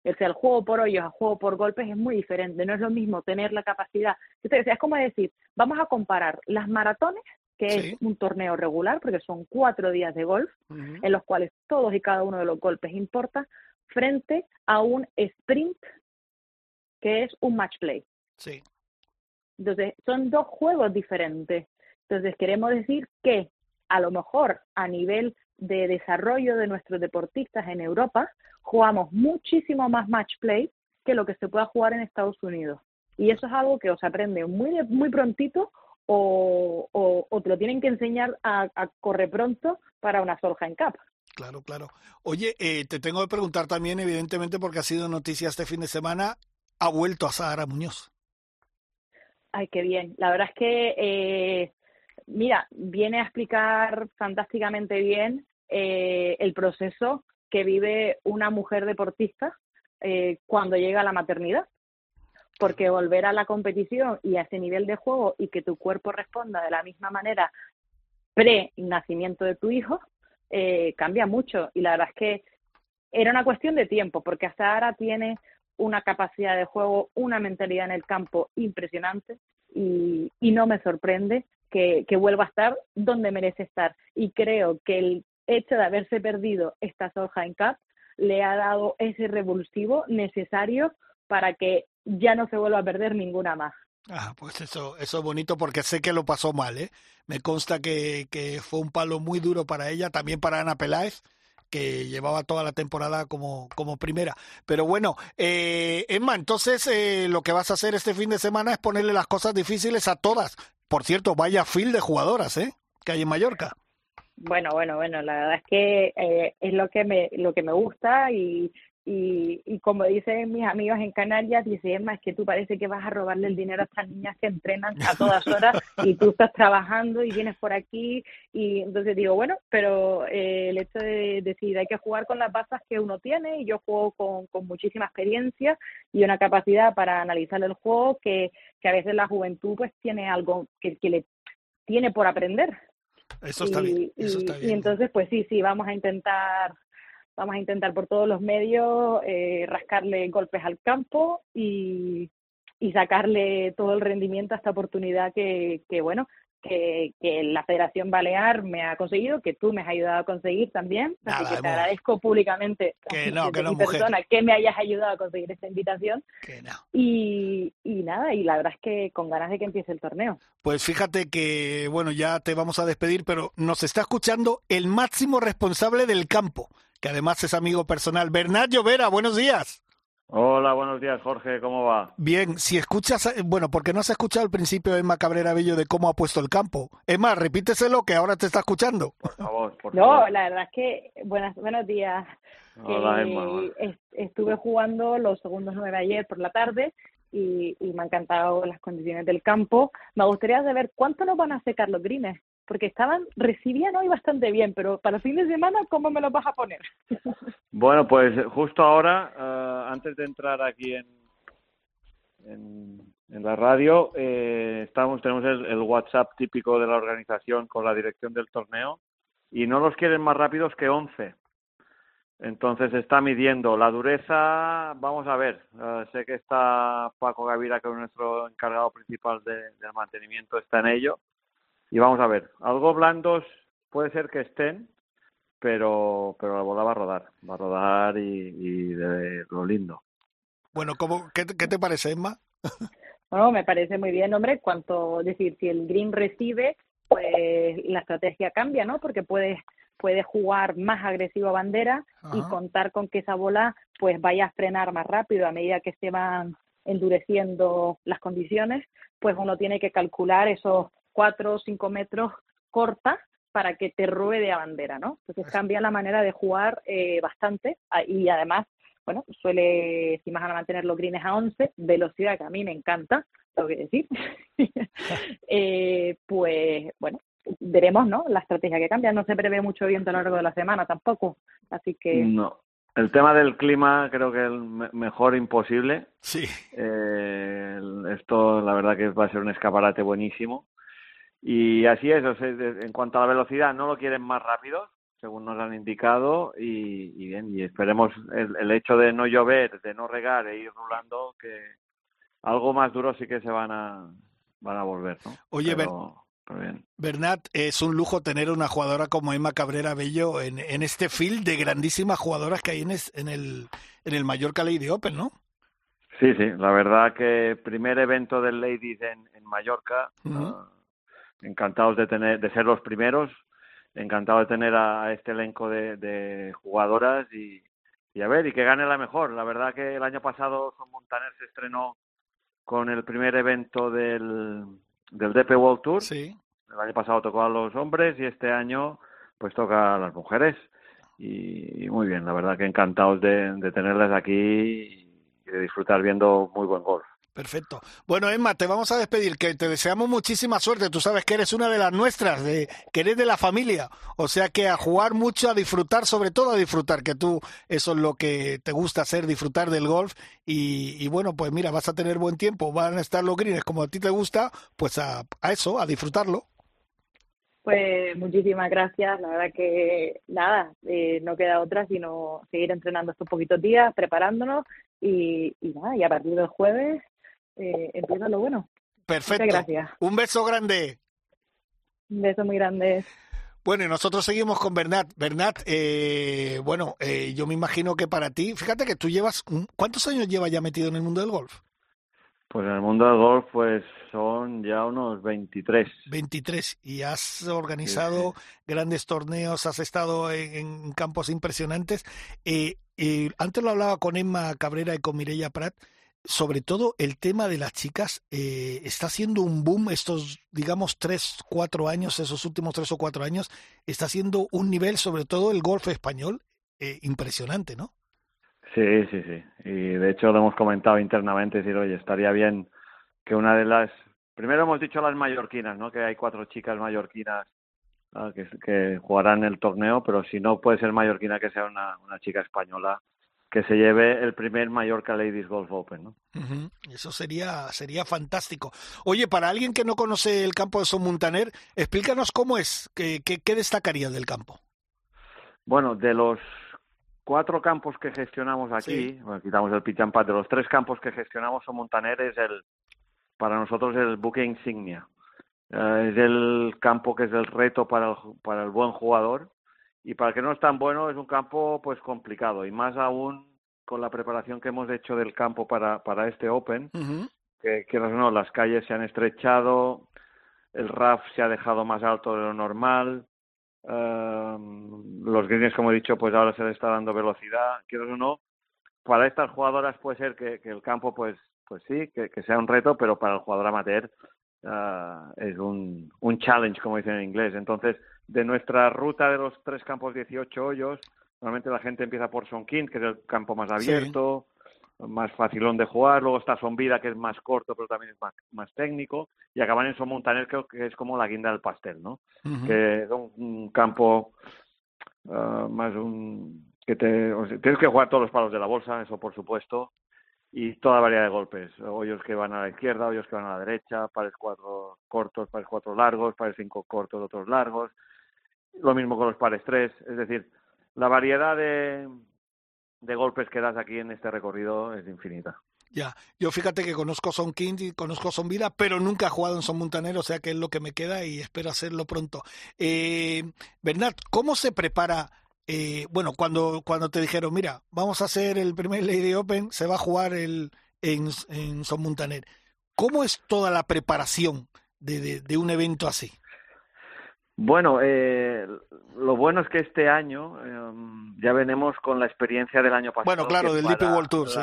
o sea, el juego por hoyos a juego por golpes es muy diferente. No es lo mismo tener la capacidad. Es como decir, vamos a comparar las maratones, que es un torneo regular, porque son cuatro días de golf, en los cuales todos y cada uno de los golpes importa, frente a un sprint que es un match play. Sí. Entonces, son dos juegos diferentes. Entonces, queremos decir que a lo mejor a nivel de desarrollo de nuestros deportistas en Europa, jugamos muchísimo más match play que lo que se pueda jugar en Estados Unidos. Y eso es algo que os aprende muy, muy prontito o, o, te lo tienen que enseñar a, a correr pronto para una Solheim Cup. Claro, claro. Oye, eh, te tengo que preguntar también, evidentemente, porque ha sido noticia este fin de semana, ha vuelto a Sara Muñoz. Ay, qué bien. La verdad es que, eh, mira, viene a explicar fantásticamente bien eh, el proceso que vive una mujer deportista eh, cuando llega a la maternidad. Porque volver a la competición y a ese nivel de juego y que tu cuerpo responda de la misma manera pre-nacimiento de tu hijo, cambia mucho. Y la verdad es que era una cuestión de tiempo, porque hasta ahora tiene una capacidad de juego, una mentalidad en el campo impresionante y, no me sorprende que, vuelva a estar donde merece estar. Y creo que el hecho de haberse perdido esta en Cup le ha dado ese revulsivo necesario para que ya no se vuelva a perder ninguna más. Ah, pues eso, eso es bonito porque sé que lo pasó mal, ¿eh? Me consta que, que fue un palo muy duro para ella, también para Ana Peláez, que llevaba toda la temporada como, como primera. Pero bueno, eh, Emma, entonces eh, lo que vas a hacer este fin de semana es ponerle las cosas difíciles a todas. Por cierto, vaya fil de jugadoras, ¿eh? Que hay en Mallorca. Bueno, bueno, bueno, la verdad es que eh, es lo que me lo que me gusta y, y, y como dicen mis amigos en Canarias, dice Emma, es que tú parece que vas a robarle el dinero a estas niñas que entrenan a todas horas y tú estás trabajando y vienes por aquí. Y entonces digo, bueno, pero eh, el hecho de decir hay que jugar con las bazas que uno tiene y yo juego con, con muchísima experiencia y una capacidad para analizar el juego que, que a veces la juventud pues tiene algo que, que le tiene por aprender. Eso está bien. Eso está bien. y entonces, pues sí, sí, vamos a intentar vamos a intentar por todos los medios eh, rascarle golpes al campo y, y, sacarle todo el rendimiento a esta oportunidad que, que bueno, que, que, la Federación Balear me ha conseguido, que tú me has ayudado a conseguir también. así que te agradezco públicamente que no, que no, persona que me hayas ayudado a conseguir esta invitación. Que no. y, y nada, y la verdad es que con ganas de que empiece el torneo. Pues fíjate que, bueno, ya te vamos a despedir, pero nos está escuchando el máximo responsable del campo, que además es amigo personal. Bernat Llovera, buenos días. Hola, buenos días, Jorge, ¿cómo va? Bien, si escuchas, eh, bueno, porque no has escuchado al principio Emma Cabrera Bello de cómo ha puesto el campo. Emma, repíteselo que ahora te está escuchando. Por favor, por No, la verdad es que, buenas, buenos días. Hola, Emma. Estuve jugando los segundos nueve ayer por la tarde y, y me han encantado las condiciones del campo. Me gustaría saber cuánto nos van a secar los greens porque estaban, recibían hoy bastante bien, pero para el fin de semana, ¿cómo me lo vas a poner? Bueno, pues justo ahora, uh, antes de entrar aquí en, en, en la radio, eh, estamos, tenemos el, WhatsApp típico de la organización con la dirección del torneo y no los quieren más rápidos que 11. Entonces está midiendo la dureza, vamos a ver, uh, sé que está Paco Gavira, que es nuestro encargado principal de, del mantenimiento, está en ello y vamos a ver, algo blandos puede ser que estén, pero, pero la bola va a rodar, va a rodar y, y de lo lindo. Bueno, ¿cómo, qué, ¿qué te parece, Emma? Bueno, me parece muy bien, hombre, cuanto, decir, si el green recibe, pues la estrategia cambia, ¿no? Porque puedes puede jugar más agresivo a bandera Ajá. y contar con que esa bola pues vaya a frenar más rápido a medida que se van endureciendo las condiciones, pues uno tiene que calcular esos cuatro o cinco metros cortas para que te ruede a bandera, ¿no? Entonces cambia la manera de jugar eh, bastante ah, y además, bueno, suele, si más a mantener los greens a 11, velocidad que a mí me encanta, tengo que decir, eh, pues bueno, veremos, ¿no? La estrategia que cambia, no se prevé mucho viento a lo largo de la semana tampoco, así que... No. El tema del clima creo que es mejor imposible. Sí. Eh, esto la verdad que va a ser un escaparate buenísimo. Y así es, en cuanto a la velocidad, no lo quieren más rápido, según nos han indicado, y, bien, y esperemos el, hecho de no llover, de no regar e ir rulando, que algo más duro sí que se van a, van a volver, ¿no? Oye, Bernat, es un lujo tener una jugadora como Emma Cabrera Bello en, en este field de grandísimas jugadoras que hay en, en, el, en el Mallorca Lady Open, ¿no? Sí, sí, la verdad que primer evento del Ladies en, en Mallorca, encantados de tener de ser los primeros. Encantado de tener a, este elenco de, jugadoras y, y, a ver y que gane la mejor. La verdad que el año pasado Son Montaner se estrenó con el primer evento del del DP World Tour. Sí. el año pasado tocó a los hombres y este año pues toca a las mujeres. Y, muy bien la verdad que encantados de, de tenerlas aquí y de disfrutar viendo muy buen golf Perfecto. Bueno, Emma, te vamos a despedir, que te deseamos muchísima suerte. Tú sabes que eres una de las nuestras, de, que eres de la familia. O sea que a jugar mucho, a disfrutar, sobre todo a disfrutar, que tú eso es lo que te gusta hacer, disfrutar del golf. Y, bueno, pues mira, vas a tener buen tiempo, van a estar los greens como a ti te gusta, pues a, eso, a disfrutarlo. Pues muchísimas gracias. La verdad que nada, eh, no queda otra sino seguir entrenando estos poquitos días, preparándonos y, y nada, y a partir del jueves eh, empieza lo bueno. Perfecto. gracias. Un beso grande. Un beso muy grande. Bueno, y nosotros seguimos con Bernat. Bernat, eh, bueno, eh, yo me imagino que para ti, fíjate que tú llevas, ¿cuántos años llevas ya metido en el mundo del golf? Pues en el mundo del golf, pues son ya unos 23. 23. Y has organizado grandes torneos, has estado en, campos impresionantes. Eh, eh, antes lo hablaba con Emma Cabrera y con Mireia Prat sobre todo el tema de las chicas eh, está haciendo un boom estos, digamos, tres, cuatro años, esos últimos tres o cuatro años, está haciendo un nivel, sobre todo el golf español, eh, impresionante, ¿no? Sí, sí, sí. Y de hecho lo hemos comentado internamente, decir, oye, estaría bien que una de las... Primero hemos dicho las mallorquinas, ¿no? Que hay cuatro chicas mallorquinas que, que jugarán el torneo, pero si no puede ser mallorquina que sea una, una chica española que se lleve el primer Mallorca Ladies Golf Open. ¿no? Eso sería, sería fantástico. Oye, para alguien que no conoce el campo de Son Montaner, explícanos cómo es, qué, qué, qué destacaría del campo. Bueno, de los cuatro campos que gestionamos aquí, quitamos el pitch and de los tres campos que gestionamos Son Montaner es el, para nosotros el buque insignia. Eh, es el campo que es el reto para el, para el buen jugador y para el que no es tan bueno es un campo pues complicado y más aún con la preparación que hemos hecho del campo para, para este Open, que, que no, las calles se han estrechado, el RAF se ha dejado más alto de lo normal, um, los greens, como he dicho, pues ahora se le está dando velocidad, quiero o no, para estas jugadoras puede ser que, que el campo, pues, pues sí, que, que, sea un reto, pero para el jugador amateur uh, es un, un challenge, como dicen en inglés. Entonces, de nuestra ruta de los tres campos 18 hoyos, normalmente la gente empieza por Sonkin, que es el campo más abierto, más facilón de jugar, luego está Vida, que es más corto, pero también es más, más técnico, y acaban en Son Montaner, que es como la guinda del pastel, ¿no? Que es un, campo ah, más un... que te, tienes que jugar todos los palos de la bolsa, eso por supuesto, y toda variedad de golpes, hoyos que van a la izquierda, hoyos que van a la derecha, pares cuatro cortos, pares cuatro largos, pares cinco cortos, otros largos, lo mismo con los pares tres, es decir, la variedad de, de golpes que das aquí en este recorrido es infinita. Ya, yo fíjate que conozco Son King y conozco Son Vida, pero nunca he jugado en Son Montanero, o sea que es lo que me queda y espero hacerlo pronto. Eh, Bernard, ¿cómo se prepara? Eh, bueno, cuando, cuando te dijeron, mira, vamos a hacer el primer Lady Open, se va a jugar el, en, en Son Montaner. ¿Cómo es toda la preparación de, de un evento así? Bueno, eh, lo bueno es que este año em, ya venimos con la experiencia del año pasado. Bueno, claro, del DP World Tour, sí.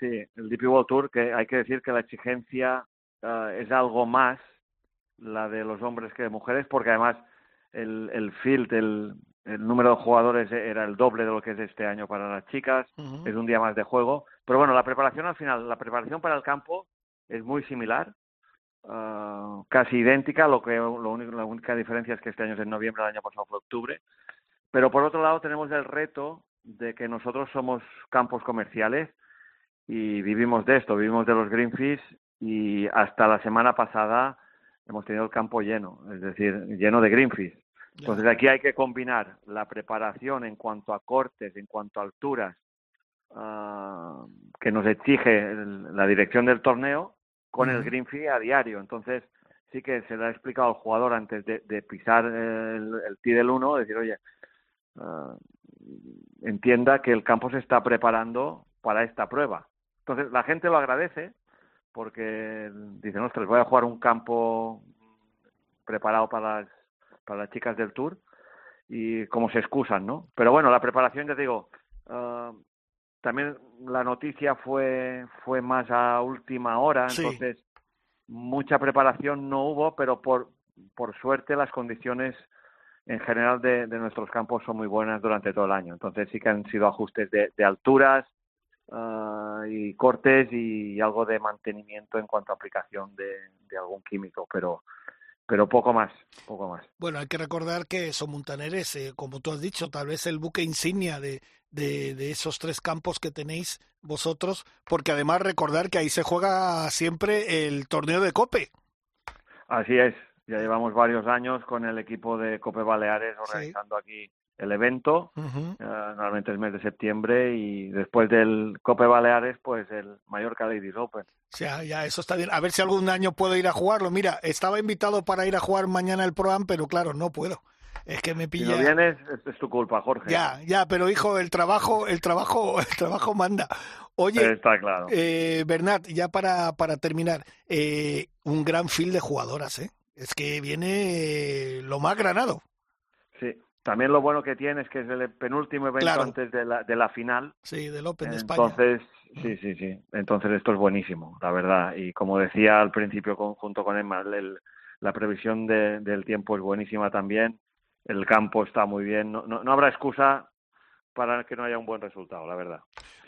Sí, el DP World Tour, que hay que decir que la exigencia eh, es algo más la de los hombres que de mujeres, porque además el, el field, el, el número de jugadores era el doble de lo que es este año para las chicas, es un día más de juego. Pero bueno, la preparación al final, la preparación para el campo es muy similar, uh, casi idéntica, lo que lo único, la única diferencia es que este año es en noviembre, el año pasado fue octubre. Pero por otro lado tenemos el reto de que nosotros somos campos comerciales y vivimos de esto, vivimos de los greenfish y hasta la semana pasada hemos tenido el campo lleno, es decir, lleno de greenfish. Entonces aquí hay que combinar la preparación en cuanto a cortes, en cuanto a alturas, uh, que nos exige el, la dirección del torneo con el green fee a diario. Entonces sí que se le ha explicado al jugador antes de, de pisar el, el tee del 1, decir, oye, uh, entienda que el campo se está preparando para esta prueba. Entonces la gente lo agradece porque dicen, ostras, voy a jugar un campo preparado para las, para las chicas del Tour y como se excusan, ¿no? Pero bueno, la preparación, ya te digo, uh, también la noticia fue fue más a última hora, Sí. entonces mucha preparación no hubo, pero por por suerte las condiciones en general de, de nuestros campos son muy buenas durante todo el año. Entonces sí que han sido ajustes de, de alturas uh, y cortes y algo de mantenimiento en cuanto a aplicación de, de algún químico, pero pero poco más, poco más. Bueno, hay que recordar que son Montaneres, eh, como tú has dicho, tal vez el buque insignia de, de, de, esos tres campos que tenéis vosotros, porque además recordar que ahí se juega siempre el torneo de Cope. Así es, ya llevamos varios años con el equipo de Cope Baleares organizando sí. aquí el evento, uh -huh. uh, normalmente es mes de septiembre y después del Cope Baleares, pues el Mallorca Ladies Open. O sea, ya eso está bien. A ver si algún año puedo ir a jugarlo. Mira, estaba invitado para ir a jugar mañana el Pro Am, pero claro, no puedo. Es que me pilla. Si no vienes, es, es tu culpa, Jorge. Ya, ya, pero hijo, el trabajo, el trabajo, el trabajo manda. Oye, está claro. Eh, Bernat, ya para, para terminar, eh, un gran fil de jugadoras, ¿eh? Es que viene lo más granado. También lo bueno que tiene es que es el penúltimo evento claro. antes de la, de la final. Sí, del Open de España. Entonces, sí, sí, sí. Entonces esto es buenísimo, la verdad. Y como decía al principio con, junto con Emma, el, la previsión de, del tiempo es buenísima también. El campo está muy bien. No, no, no, habrá excusa para que no haya un buen resultado, la verdad.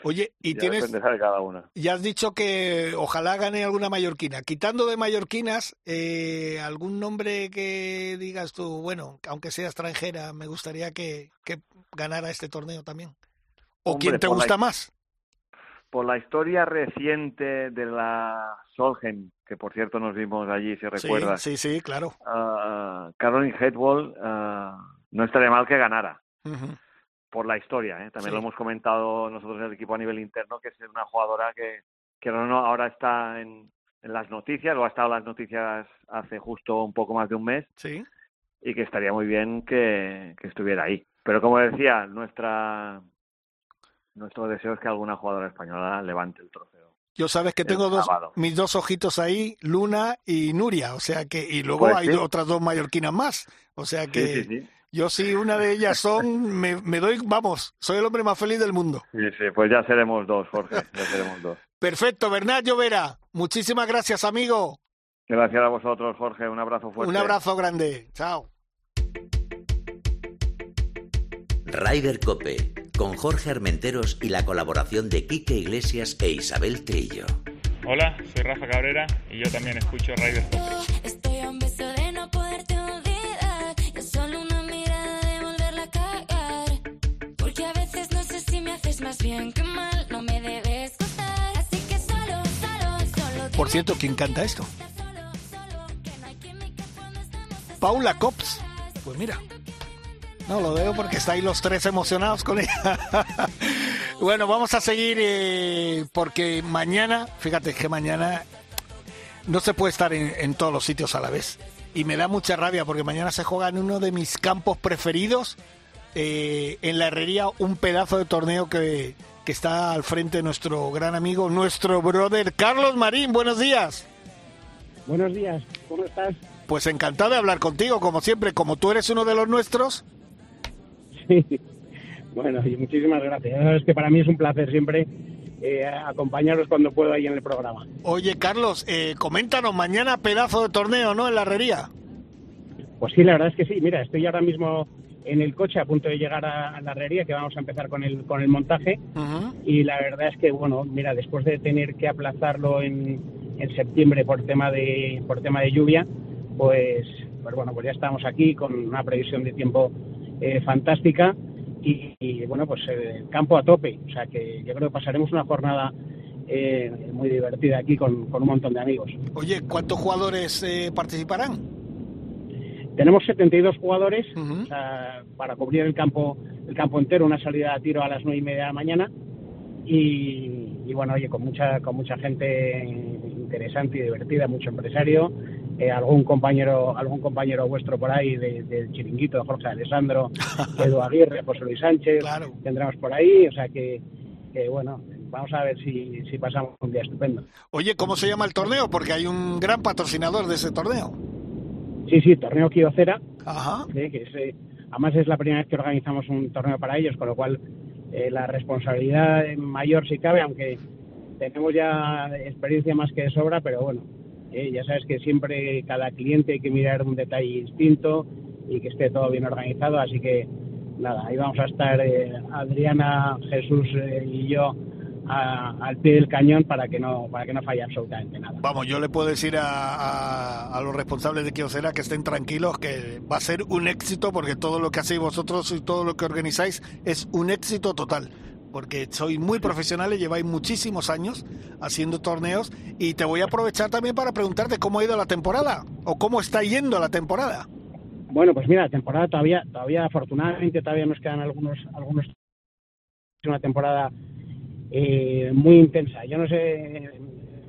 Oye, y ya tienes. De cada una. Ya has dicho que ojalá gane alguna mallorquina. Quitando de mallorquinas, eh, ¿algún nombre que digas tú, bueno, aunque sea extranjera, me gustaría que, que ganara este torneo también? ¿O Hombre, quién te gusta la, más? Por la historia reciente de la Solheim, que por cierto nos vimos allí, si recuerdas. Sí, sí, sí claro. Uh, Caroline Headwall uh, no estaría mal que ganara. Uh -huh por la historia. ¿eh? También sí. lo hemos comentado nosotros en el equipo a nivel interno, que es una jugadora que, que no, no, ahora está en, en las noticias, o ha estado en las noticias hace justo un poco más de un mes, sí. y que estaría muy bien que, que estuviera ahí. Pero como decía, nuestra nuestro deseo es que alguna jugadora española levante el trofeo. Yo sabes que tengo dos, mis dos ojitos ahí, Luna y Nuria, o sea que, y luego pues hay sí. otras dos mallorquinas más, o sea que sí, sí, yo sí, una de ellas son, me, me, doy, vamos, soy el hombre más feliz del mundo. Sí, sí, pues ya seremos dos, Jorge, ya seremos dos. Perfecto, Bernat Llovera, muchísimas gracias, amigo. Gracias a vosotros, Jorge, un abrazo fuerte. Un abrazo grande, chao. Ryder Cope, con Jorge Armenteros y la colaboración de Quique Iglesias e Isabel Trillo. Hola, soy Rafa Cabrera y yo también escucho Ryder Cope. Estoy a un beso de más bien que mal, no me debes gustar. Así que solo, solo, solo. Por cierto, ¿quién canta esto? Paula Cops. Pues mira. No lo veo porque está ahí los tres emocionados con ella. bueno, vamos a seguir eh, porque mañana, fíjate que mañana no se puede estar en, en, todos los sitios a la vez. Y me da mucha rabia porque mañana se juega en uno de mis campos preferidos, eh, en la herrería, un pedazo de torneo que, que está al frente de nuestro gran amigo, nuestro brother Carlos Marín. Buenos días. Buenos días, ¿cómo estás? Pues encantado de hablar contigo, como siempre, como tú eres uno de los nuestros. Sí, bueno, y muchísimas gracias. Ya sabes que para mí es un placer siempre eh, acompañaros cuando puedo ahí en el programa. Oye, Carlos, eh, coméntanos, mañana pedazo de torneo, ¿no? En la herrería. Pues sí, la verdad es que sí. Mira, estoy ahora mismo en el coche a punto de llegar a, la herrería, que vamos a empezar con el, con el montaje. Y la verdad es que, bueno, mira, después de tener que aplazarlo en, en septiembre por tema de, por tema de lluvia, pues, pues bueno, pues ya estamos aquí con una previsión de tiempo eh, fantástica y, bueno, pues el campo a tope. O sea que yo creo que pasaremos una jornada eh, muy divertida aquí con, con, un montón de amigos. Oye, ¿cuántos jugadores eh, participarán? Tenemos 72 jugadores para cubrir el campo el campo entero, una salida a tiro a las nueve y media de la mañana y, y, bueno, oye, con mucha con mucha gente interesante y divertida, mucho empresario eh, algún compañero algún compañero vuestro por ahí del chiringuito, Jorge Alessandro, Edu Aguirre, José Luis Sánchez, tendremos por ahí, o sea que, bueno, vamos a ver si, si pasamos un día estupendo. Oye, ¿cómo se llama el torneo? Porque hay un gran patrocinador de ese torneo. Sí, sí, torneo Kiocera, Ajá. que eh, además es la primera vez que organizamos un torneo para ellos, con lo cual eh, la responsabilidad mayor si cabe, aunque tenemos ya experiencia más que de sobra, pero bueno, eh, ya sabes que siempre cada cliente hay que mirar un detalle distinto y que esté todo bien organizado, así que nada, ahí vamos a estar eh, Adriana, Jesús eh, y yo al pie del cañón para que no para que no falle absolutamente nada. Vamos, yo le puedo decir a, a, los responsables de Kiosera que estén tranquilos, que va a ser un éxito porque todo lo que hacéis vosotros y todo lo que organizáis es un éxito total porque sois muy profesionales, lleváis muchísimos años haciendo torneos y te voy a aprovechar también para preguntarte cómo ha ido la temporada o cómo está yendo la temporada. Bueno, pues mira, la temporada todavía, todavía afortunadamente todavía nos quedan algunos, algunos una temporada eh, muy intensa. Yo no sé,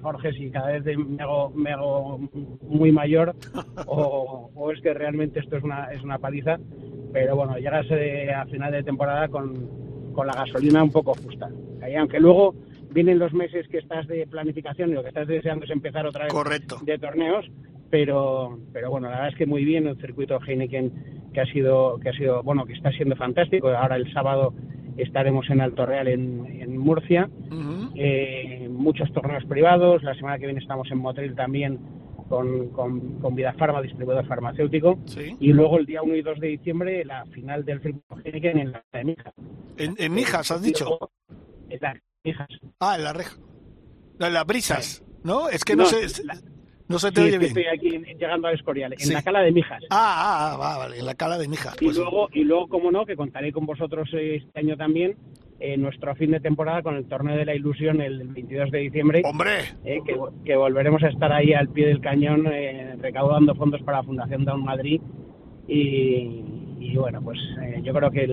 Jorge, si cada vez me hago, me hago muy mayor o, o, es que realmente esto es una, es una paliza, pero bueno, llegas eh, a final de temporada con, con la gasolina un poco justa. aunque luego vienen los meses que estás de planificación y lo que estás deseando es empezar otra vez de torneos, pero pero bueno, la verdad es que muy bien el circuito Heineken que ha sido que ha sido bueno, que está siendo fantástico. Ahora el sábado estaremos en Alto Real en, en Murcia. Eh, muchos torneos privados, la semana que viene estamos en Motril también con, con, con Vida Farma, distribuidor farmacéutico. Y luego el día 1 y 2 de diciembre, la final del Heineken en la de Mijas. ¿En, en Mijas has dicho? En las Mijas. Ah, en la reja. En las brisas, ¿no? Es que no, sé... No se te oye bien. Estoy aquí llegando al Escorial, en la cala de Mijas. Ah, ah, ah vale, en la cala de Mijas. Y, pues luego, y luego, como no, que contaré con vosotros este año también eh, nuestro fin de temporada con el Torneo de la Ilusión el 22 de diciembre. ¡Hombre! Eh, que, volveremos a estar ahí al pie del cañón eh, recaudando fondos para la Fundación Down Madrid. Y, bueno, pues yo creo que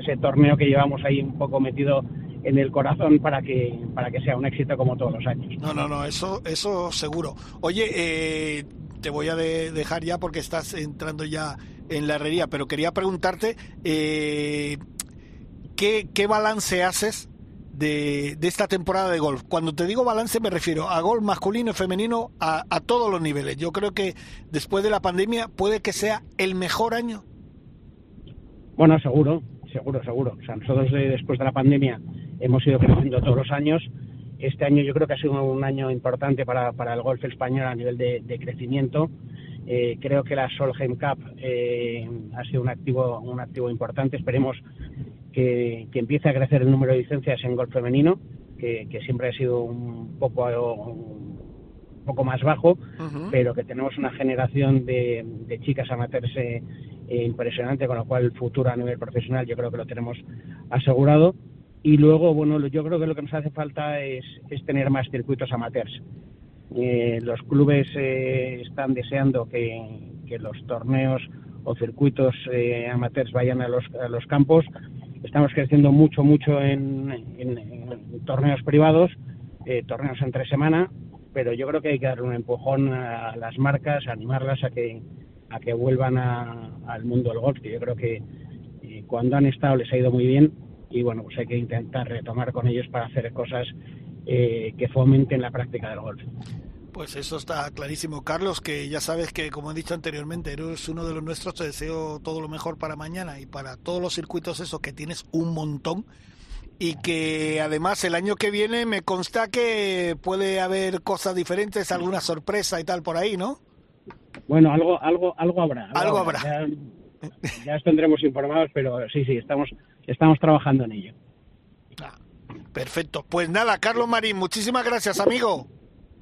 ese torneo que llevamos ahí un poco metido en el corazón para que para que sea un éxito como todos los años. No, no, no, eso eso seguro. Oye, te voy a dejar ya porque estás entrando ya en la herrería, pero quería preguntarte eh, ¿qué, balance haces de, esta temporada de golf? Cuando te digo balance me refiero a golf masculino y femenino a, todos los niveles. Yo creo que después de la pandemia puede que sea el mejor año. Bueno, seguro, seguro, seguro. O sea, nosotros después de la pandemia hemos ido creciendo todos los años. Este año yo creo que ha sido un año importante para, para el golf español a nivel de, crecimiento. Eh, creo que la Solheim Cup eh, ha sido un activo, un activo importante. Esperemos que, empiece a crecer el número de licencias en golf femenino, que, siempre ha sido un poco, un poco más bajo, pero que tenemos una generación de, chicas amateurs eh, impresionante, con lo cual el futuro a nivel profesional yo creo que lo tenemos asegurado. Y luego, bueno, yo creo que lo que nos hace falta es, tener más circuitos amateurs. Eh, los clubes eh, están deseando que, los torneos o circuitos amateurs vayan a los, a los campos Estamos creciendo mucho, mucho en, torneos privados, eh, torneos entre semana, pero yo creo que hay que darle un empujón a las marcas, animarlas a que a que vuelvan al mundo del golf. Yo creo que eh, cuando han estado les ha ido muy bien y bueno, pues hay que intentar retomar con ellos para hacer cosas eh, que fomenten la práctica del golf. Pues eso está clarísimo. Carlos, que ya sabes que, como he dicho anteriormente, eres uno de los nuestros. Te deseo todo lo mejor para mañana y para todos los circuitos esos que tienes un montón. y que además el año que viene me consta que puede haber cosas diferentes, alguna sorpresa y tal por ahí, ¿no? Bueno, algo, algo, algo habrá. Algo habrá. Ya, ya os tendremos informados, pero sí, sí, estamos, estamos trabajando en ello. Perfecto. Pues nada, Carlos Marín, muchísimas gracias, amigo.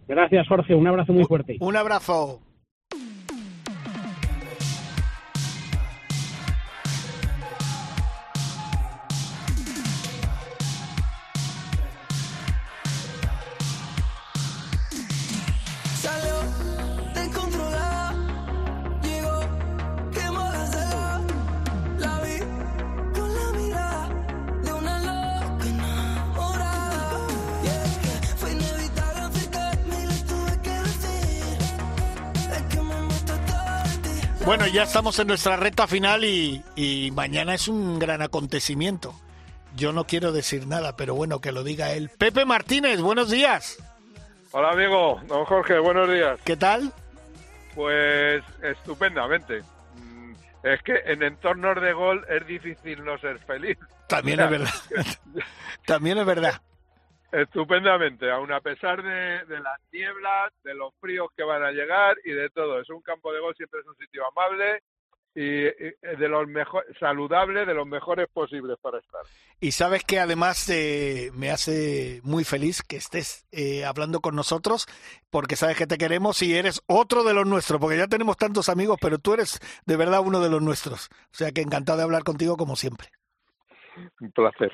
Gracias, Jorge. Un abrazo muy fuerte. Un abrazo. Bueno, ya estamos en nuestra recta final y, y mañana es un gran acontecimiento. Yo no quiero decir nada, pero bueno, que lo diga él. Pepe Martínez, buenos días. Hola amigo, don Jorge, buenos días. ¿Qué tal? Pues estupendamente. Mm, Es que en entornos de gol es difícil no ser feliz. También es verdad. También es verdad. Estupendamente, aun a pesar de, de las nieblas, de los fríos que van a llegar y de todo. Es un campo de gol, siempre es un sitio amable y, y de los mejor, saludable, de los mejores posibles para estar. Y sabes que además eh, me hace muy feliz que estés eh, hablando con nosotros, porque sabes que te queremos y eres otro de los nuestros, porque ya tenemos tantos amigos, pero tú eres de verdad uno de los nuestros. O sea que encantado de hablar contigo como siempre. Un placer.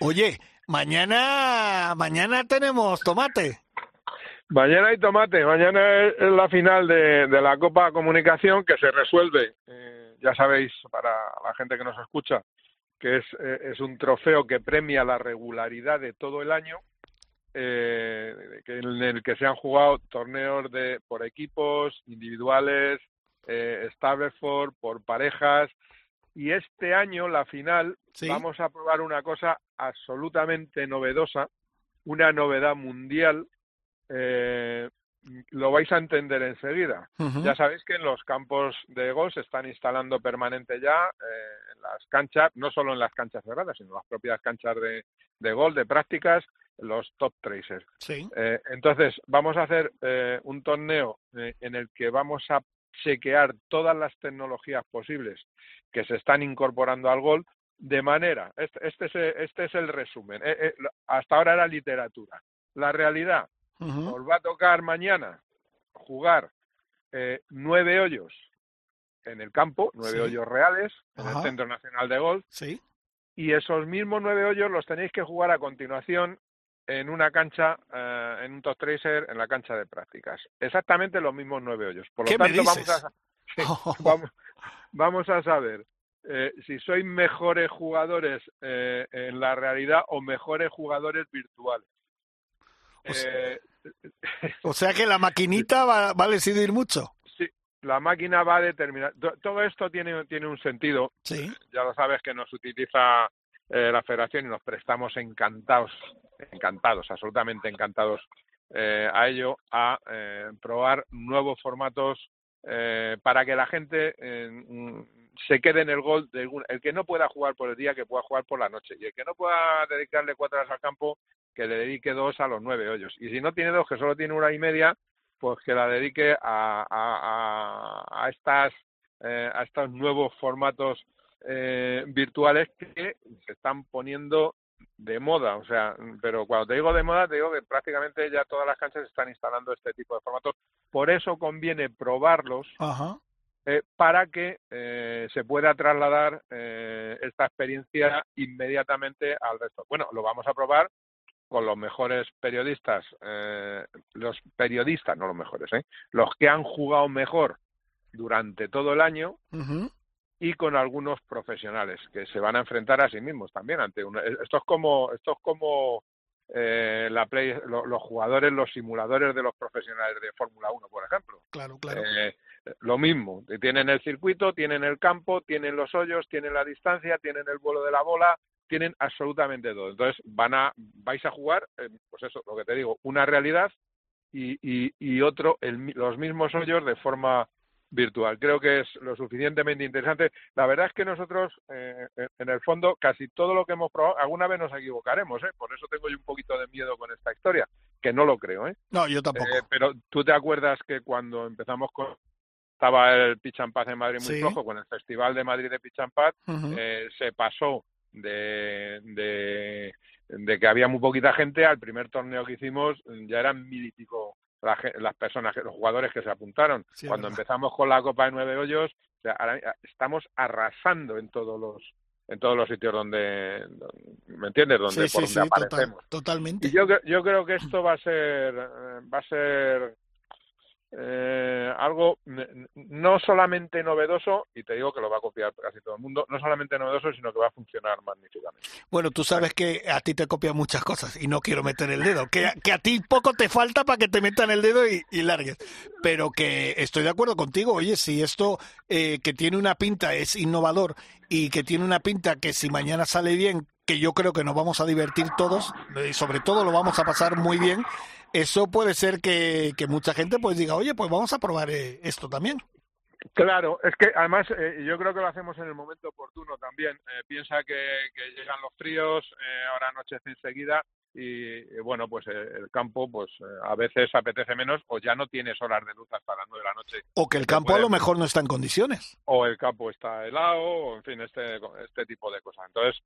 Oye, mañana, mañana tenemos tomate. Mañana hay tomate, mañana es la final de, la Copa Comunicación que se resuelve, eh, ya sabéis, para la gente que nos escucha, que es, eh, es un trofeo que premia la regularidad de todo el año, eh, en el que se han jugado torneos de por equipos, individuales, eh, por parejas, y este año la final Sí. vamos a probar una cosa absolutamente novedosa, una novedad mundial, eh, lo vais a entender enseguida. Ya sabéis que en los campos de golf se están instalando permanente ya eh, en las canchas, no solo en las canchas cerradas, sino en las propias canchas de, de golf, de prácticas, los top tracers. Sí. Eh, entonces, vamos a hacer eh, un torneo eh, en el que vamos a chequear todas las tecnologías posibles que se están incorporando al golf de manera, este, este, es, este es el resumen, eh, eh, hasta ahora era literatura. La realidad, os va a tocar mañana jugar eh, nueve hoyos en el campo, nueve Sí. hoyos reales, en Ajá. el Centro Nacional de Golf, Sí. y esos mismos nueve hoyos los tenéis que jugar a continuación en una cancha, eh, en un top tracer, en la cancha de prácticas. Exactamente los mismos nueve hoyos. Por lo ¿Qué me tanto, vamos a, vamos, vamos a saber eh, si sois mejores jugadores eh, en la realidad o mejores jugadores virtuales. O sea- Eh, O sea que la maquinita va, va a decidir mucho. sí, la máquina va a determinar. to- Todo esto tiene, tiene un sentido. Sí. Ya lo sabes que nos utiliza eh, la federación y nos prestamos encantados, encantados, absolutamente encantados eh, a ello, a eh, probar nuevos formatos eh, para que la gente se quede en el gol. De el que no pueda jugar por el día, que pueda jugar por la noche. Y el que no pueda dedicarle cuatro horas al campo, que le dedique dos a los nueve hoyos. Y si no tiene dos, que solo tiene una y media, pues que la dedique a, a, a estas eh, a estos nuevos formatos eh, virtuales que se están poniendo de moda, o sea, pero cuando te digo de moda, te digo que prácticamente ya todas las canchas están instalando este tipo de formatos. Por eso conviene probarlos Ajá. eh, para que eh, se pueda trasladar eh, esta experiencia inmediatamente al resto. Bueno, lo vamos a probar con los mejores periodistas, eh, los periodistas, no los mejores, ¿eh? los que han jugado mejor durante todo el año. Y con algunos profesionales que se van a enfrentar a sí mismos también ante una, esto es como esto es como eh, la play, lo- los jugadores los simuladores de los profesionales de Fórmula 1 por ejemplo Claro, claro. eh, lo mismo, tienen el circuito, tienen el campo, tienen los hoyos, tienen la distancia, tienen el vuelo de la bola, tienen absolutamente todo. Entonces van a, vais a jugar, eh, pues eso, lo que te digo, una realidad y, y, y otro, el los mismos hoyos de forma virtual. Creo que es lo suficientemente interesante. La verdad es que nosotros, eh, en el fondo, casi todo lo que hemos probado, alguna vez nos equivocaremos, ¿eh? Por eso tengo yo un poquito de miedo con esta historia, que no lo creo, ¿eh? No, yo tampoco. Eh, pero tú te acuerdas que cuando empezamos con estaba el Pitch and Paz en Madrid muy Sí. flojo con el Festival de Madrid de Pitch and Paz, Ujú. eh, se pasó de, de, de que había muy poquita gente al primer torneo que hicimos ya eran mil y pico la las personas, los jugadores que se apuntaron. Sí, Cuando empezamos con la Copa de Nueve Hoyos, o sea, ahora estamos arrasando en todos los en todos los sitios donde, ¿me entiendes? Donde Sí, por sí, donde total- aparecemos. totalmente. Y yo, yo creo que esto va a ser, eh, va a ser eh, algo no solamente novedoso, y te digo que lo va a copiar casi todo el mundo, no solamente novedoso, sino que va a funcionar magníficamente. Bueno, tú sabes que a ti te copian muchas cosas y no quiero meter el dedo. Que, que a ti poco te falta para que te metan el dedo y, y largues. Pero que estoy de acuerdo contigo. Oye, si esto eh, que tiene una pinta es innovador y que tiene una pinta que si mañana sale bien, que yo creo que nos vamos a divertir todos y sobre todo lo vamos a pasar muy bien, eso puede ser que, que mucha gente pues diga, oye, pues vamos a probar eh, esto también. Claro, es que además eh, yo creo que lo hacemos en el momento oportuno también. Eh, piensa que, que llegan los fríos, eh, ahora anochece enseguida y, y, bueno, pues el campo pues a veces apetece menos o ya no tienes horas de luz hasta las nueve de la noche O que el campo a lo mejor no está en condiciones. o el campo está helado, o en fin, este, este tipo de cosas. Entonces,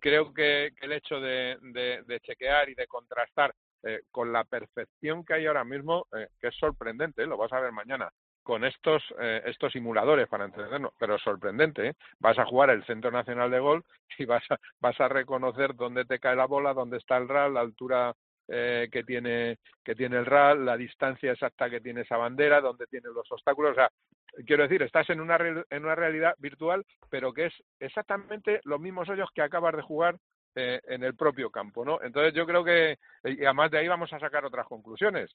creo que, que el hecho de, de- de chequear y de contrastar eh, con la perfección que hay ahora mismo, eh, que es sorprendente, ¿eh? lo vas a ver mañana, con estos, eh, estos simuladores para entendernos, pero sorprendente, ¿eh? vas a jugar el Centro Nacional de Golf y vas a, vas a reconocer dónde te cae la bola, dónde está el RAL, la altura eh, que tiene que tiene el RAL, la distancia exacta que tiene esa bandera, dónde tiene los obstáculos, o sea, quiero decir, estás en una en una realidad virtual, pero que es exactamente los mismos hoyos que acabas de jugar eh, en el propio campo, ¿no? Entonces yo creo que y además de ahí vamos a sacar otras conclusiones.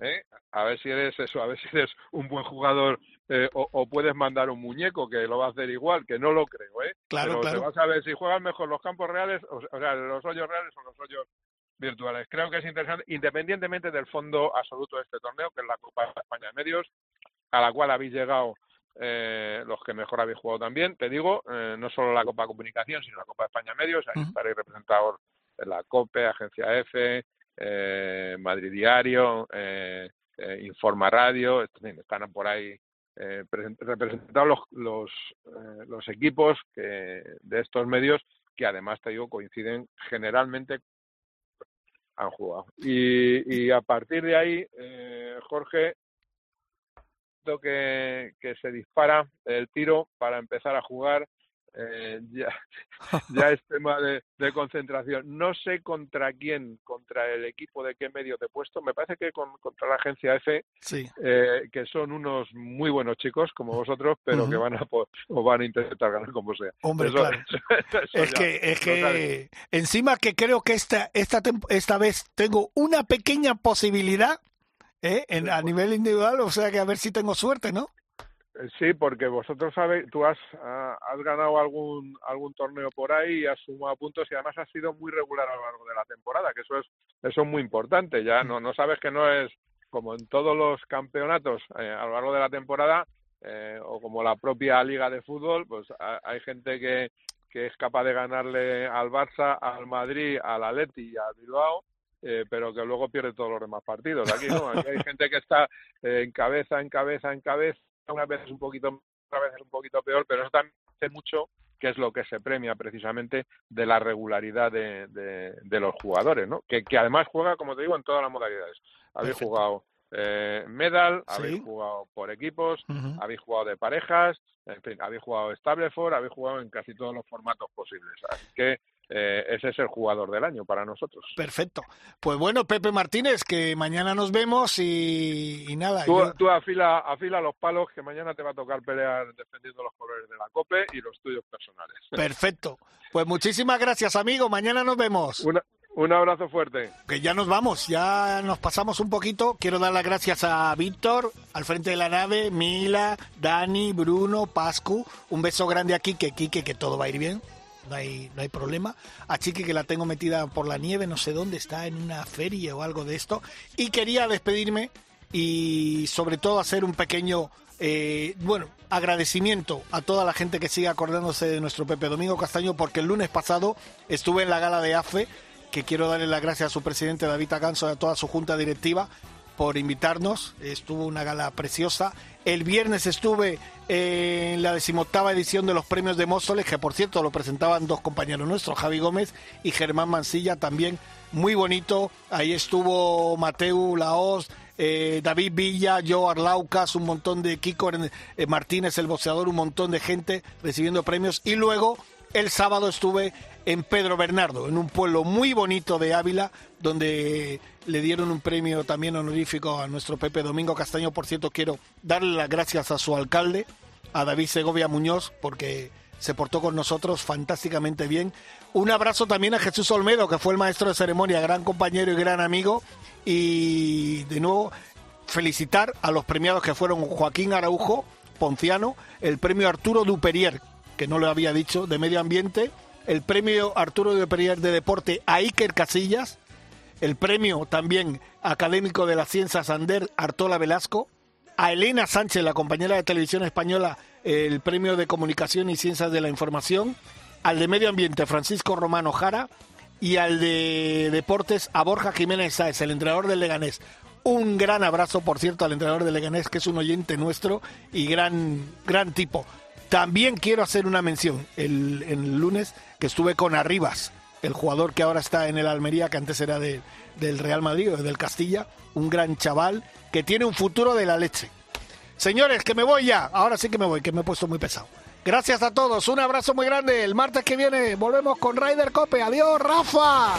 ¿eh? A ver si eres eso, a ver si eres un buen jugador eh, o, o puedes mandar un muñeco que lo va a hacer igual, que no lo creo, ¿eh? Claro, Pero claro. te vas a ver si juegan mejor los campos reales, o, o sea, los hoyos reales o los hoyos virtuales. Creo que es interesante, independientemente del fondo absoluto de este torneo, que es la Copa de España de Medios, a la cual habéis llegado eh, los que mejor habéis jugado también. Te digo, eh, no solo la Copa Comunicación, sino la Copa de España Medios. Ahí Ujú. estaréis representados en la COPE, Agencia F, eh, Madrid Diario, eh, eh, Informa Radio. Están por ahí eh, present- representados los, los, eh, los equipos que, de estos medios que además, te digo, coinciden generalmente han jugado. Y, y a partir de ahí, eh, Jorge, que, que se dispara el tiro para empezar a jugar. eh, ya, ya es tema de, de concentración. No sé contra quién, contra el equipo de qué medio te he puesto. Me parece que con- contra la agencia F, Sí. eh, que son unos muy buenos chicos como vosotros, pero que van a po- o van a intentar ganar como sea. Hombre, Eso- claro. eso Es ya que, es que encima que creo que esta, esta, esta vez tengo una pequeña posibilidad ¿eh? en, a nivel individual, o sea que a ver si tengo suerte, ¿no? Eh, Sí, porque vosotros sabéis, tú has, has ganado algún algún torneo por ahí, has sumado puntos y además has sido muy regular a lo largo de la temporada, que eso es eso es muy importante. Ya no no sabes que no es como en todos los campeonatos eh, a lo largo de la temporada eh, o como la propia liga de fútbol, pues ha- hay gente que que es capaz de ganarle al Barça, al Madrid, al Atleti y al Bilbao. Eh, pero que luego pierde todos los demás partidos. Aquí no, aquí hay gente que está eh, en cabeza, en cabeza, en cabeza, unas veces un poquito, otras veces un poquito peor, pero eso también hace mucho que es lo que se premia precisamente de la regularidad de, de, de los jugadores, ¿no? Que, que además juega, como te digo, en todas las modalidades. Habéis Perfecto. jugado eh, medal, Sí. habéis jugado por equipos, habéis jugado de parejas, en fin, habéis jugado Stableford, habéis jugado en casi todos los formatos posibles. Así que eh, ese es el jugador del año para nosotros. Perfecto. Pues bueno, Pepe Martínez, que mañana nos vemos y, y nada. Tú, yo- tú afila, afila los palos que mañana te va a tocar pelear defendiendo los colores de la COPE y los tuyos personales. Perfecto. Pues muchísimas gracias, amigo. Mañana nos vemos. Una- un abrazo fuerte. Que ya nos vamos, ya nos pasamos un poquito. Quiero dar las gracias a Víctor, al frente de la nave, Mila, Dani, Bruno, Pascu. Un beso grande a Quique, Quique, que todo va a ir bien. No hay, no hay problema. A Chique, que la tengo metida por la nieve, no sé dónde, está en una feria o algo de esto. Y quería despedirme y sobre todo hacer un pequeño Eh, bueno, agradecimiento a toda la gente que sigue acordándose de nuestro Pepe Domingo Castaño, porque el lunes pasado estuve en la gala de AFE, que quiero darle las gracias a su presidente David Aganso y a toda su junta directiva por invitarnos. Estuvo una gala preciosa. El viernes estuve en la decimoctava edición de los premios de Móstoles, que por cierto lo presentaban dos compañeros nuestros, Javi Gómez y Germán Mansilla, también muy bonito. Ahí estuvo Mateu Laos, eh, David Villa, Joe Arlaucas, un montón de Kiko eh, Martínez, el boxeador, un montón de gente recibiendo premios. Y luego el sábado estuve en Pedro Bernardo, en un pueblo muy bonito de Ávila, donde le dieron un premio también honorífico a nuestro Pepe Domingo Castaño. Por cierto, quiero darle las gracias a su alcalde, a David Segovia Muñoz, porque se portó con nosotros fantásticamente bien. Un abrazo también a Jesús Olmedo, que fue el maestro de ceremonia, gran compañero y gran amigo. Y de nuevo, felicitar a los premiados que fueron Joaquín Araujo, Ponciano, el premio Arturo Duperier, que no lo había dicho, de Medio Ambiente, el premio Arturo Duperier de Deporte a Iker Casillas, el premio también académico de las ciencias Ander Artola Velasco, a Elena Sánchez, la compañera de televisión española, el premio de comunicación y ciencias de la información, al de medio ambiente Francisco Romano Jara y al de deportes a Borja Jiménez Sáez, el entrenador del Leganés. Un gran abrazo, por cierto, al entrenador del Leganés, que es un oyente nuestro y gran, gran tipo. También quiero hacer una mención el, el lunes que estuve con Arribas, el jugador que ahora está en el Almería, que antes era de, del Real Madrid del Castilla, un gran chaval que tiene un futuro de la leche. Señores, que me voy ya. Ahora sí que me voy, que me he puesto muy pesado. Gracias a todos, un abrazo muy grande. El martes que viene volvemos con Ryder Cope. Adiós, Rafa.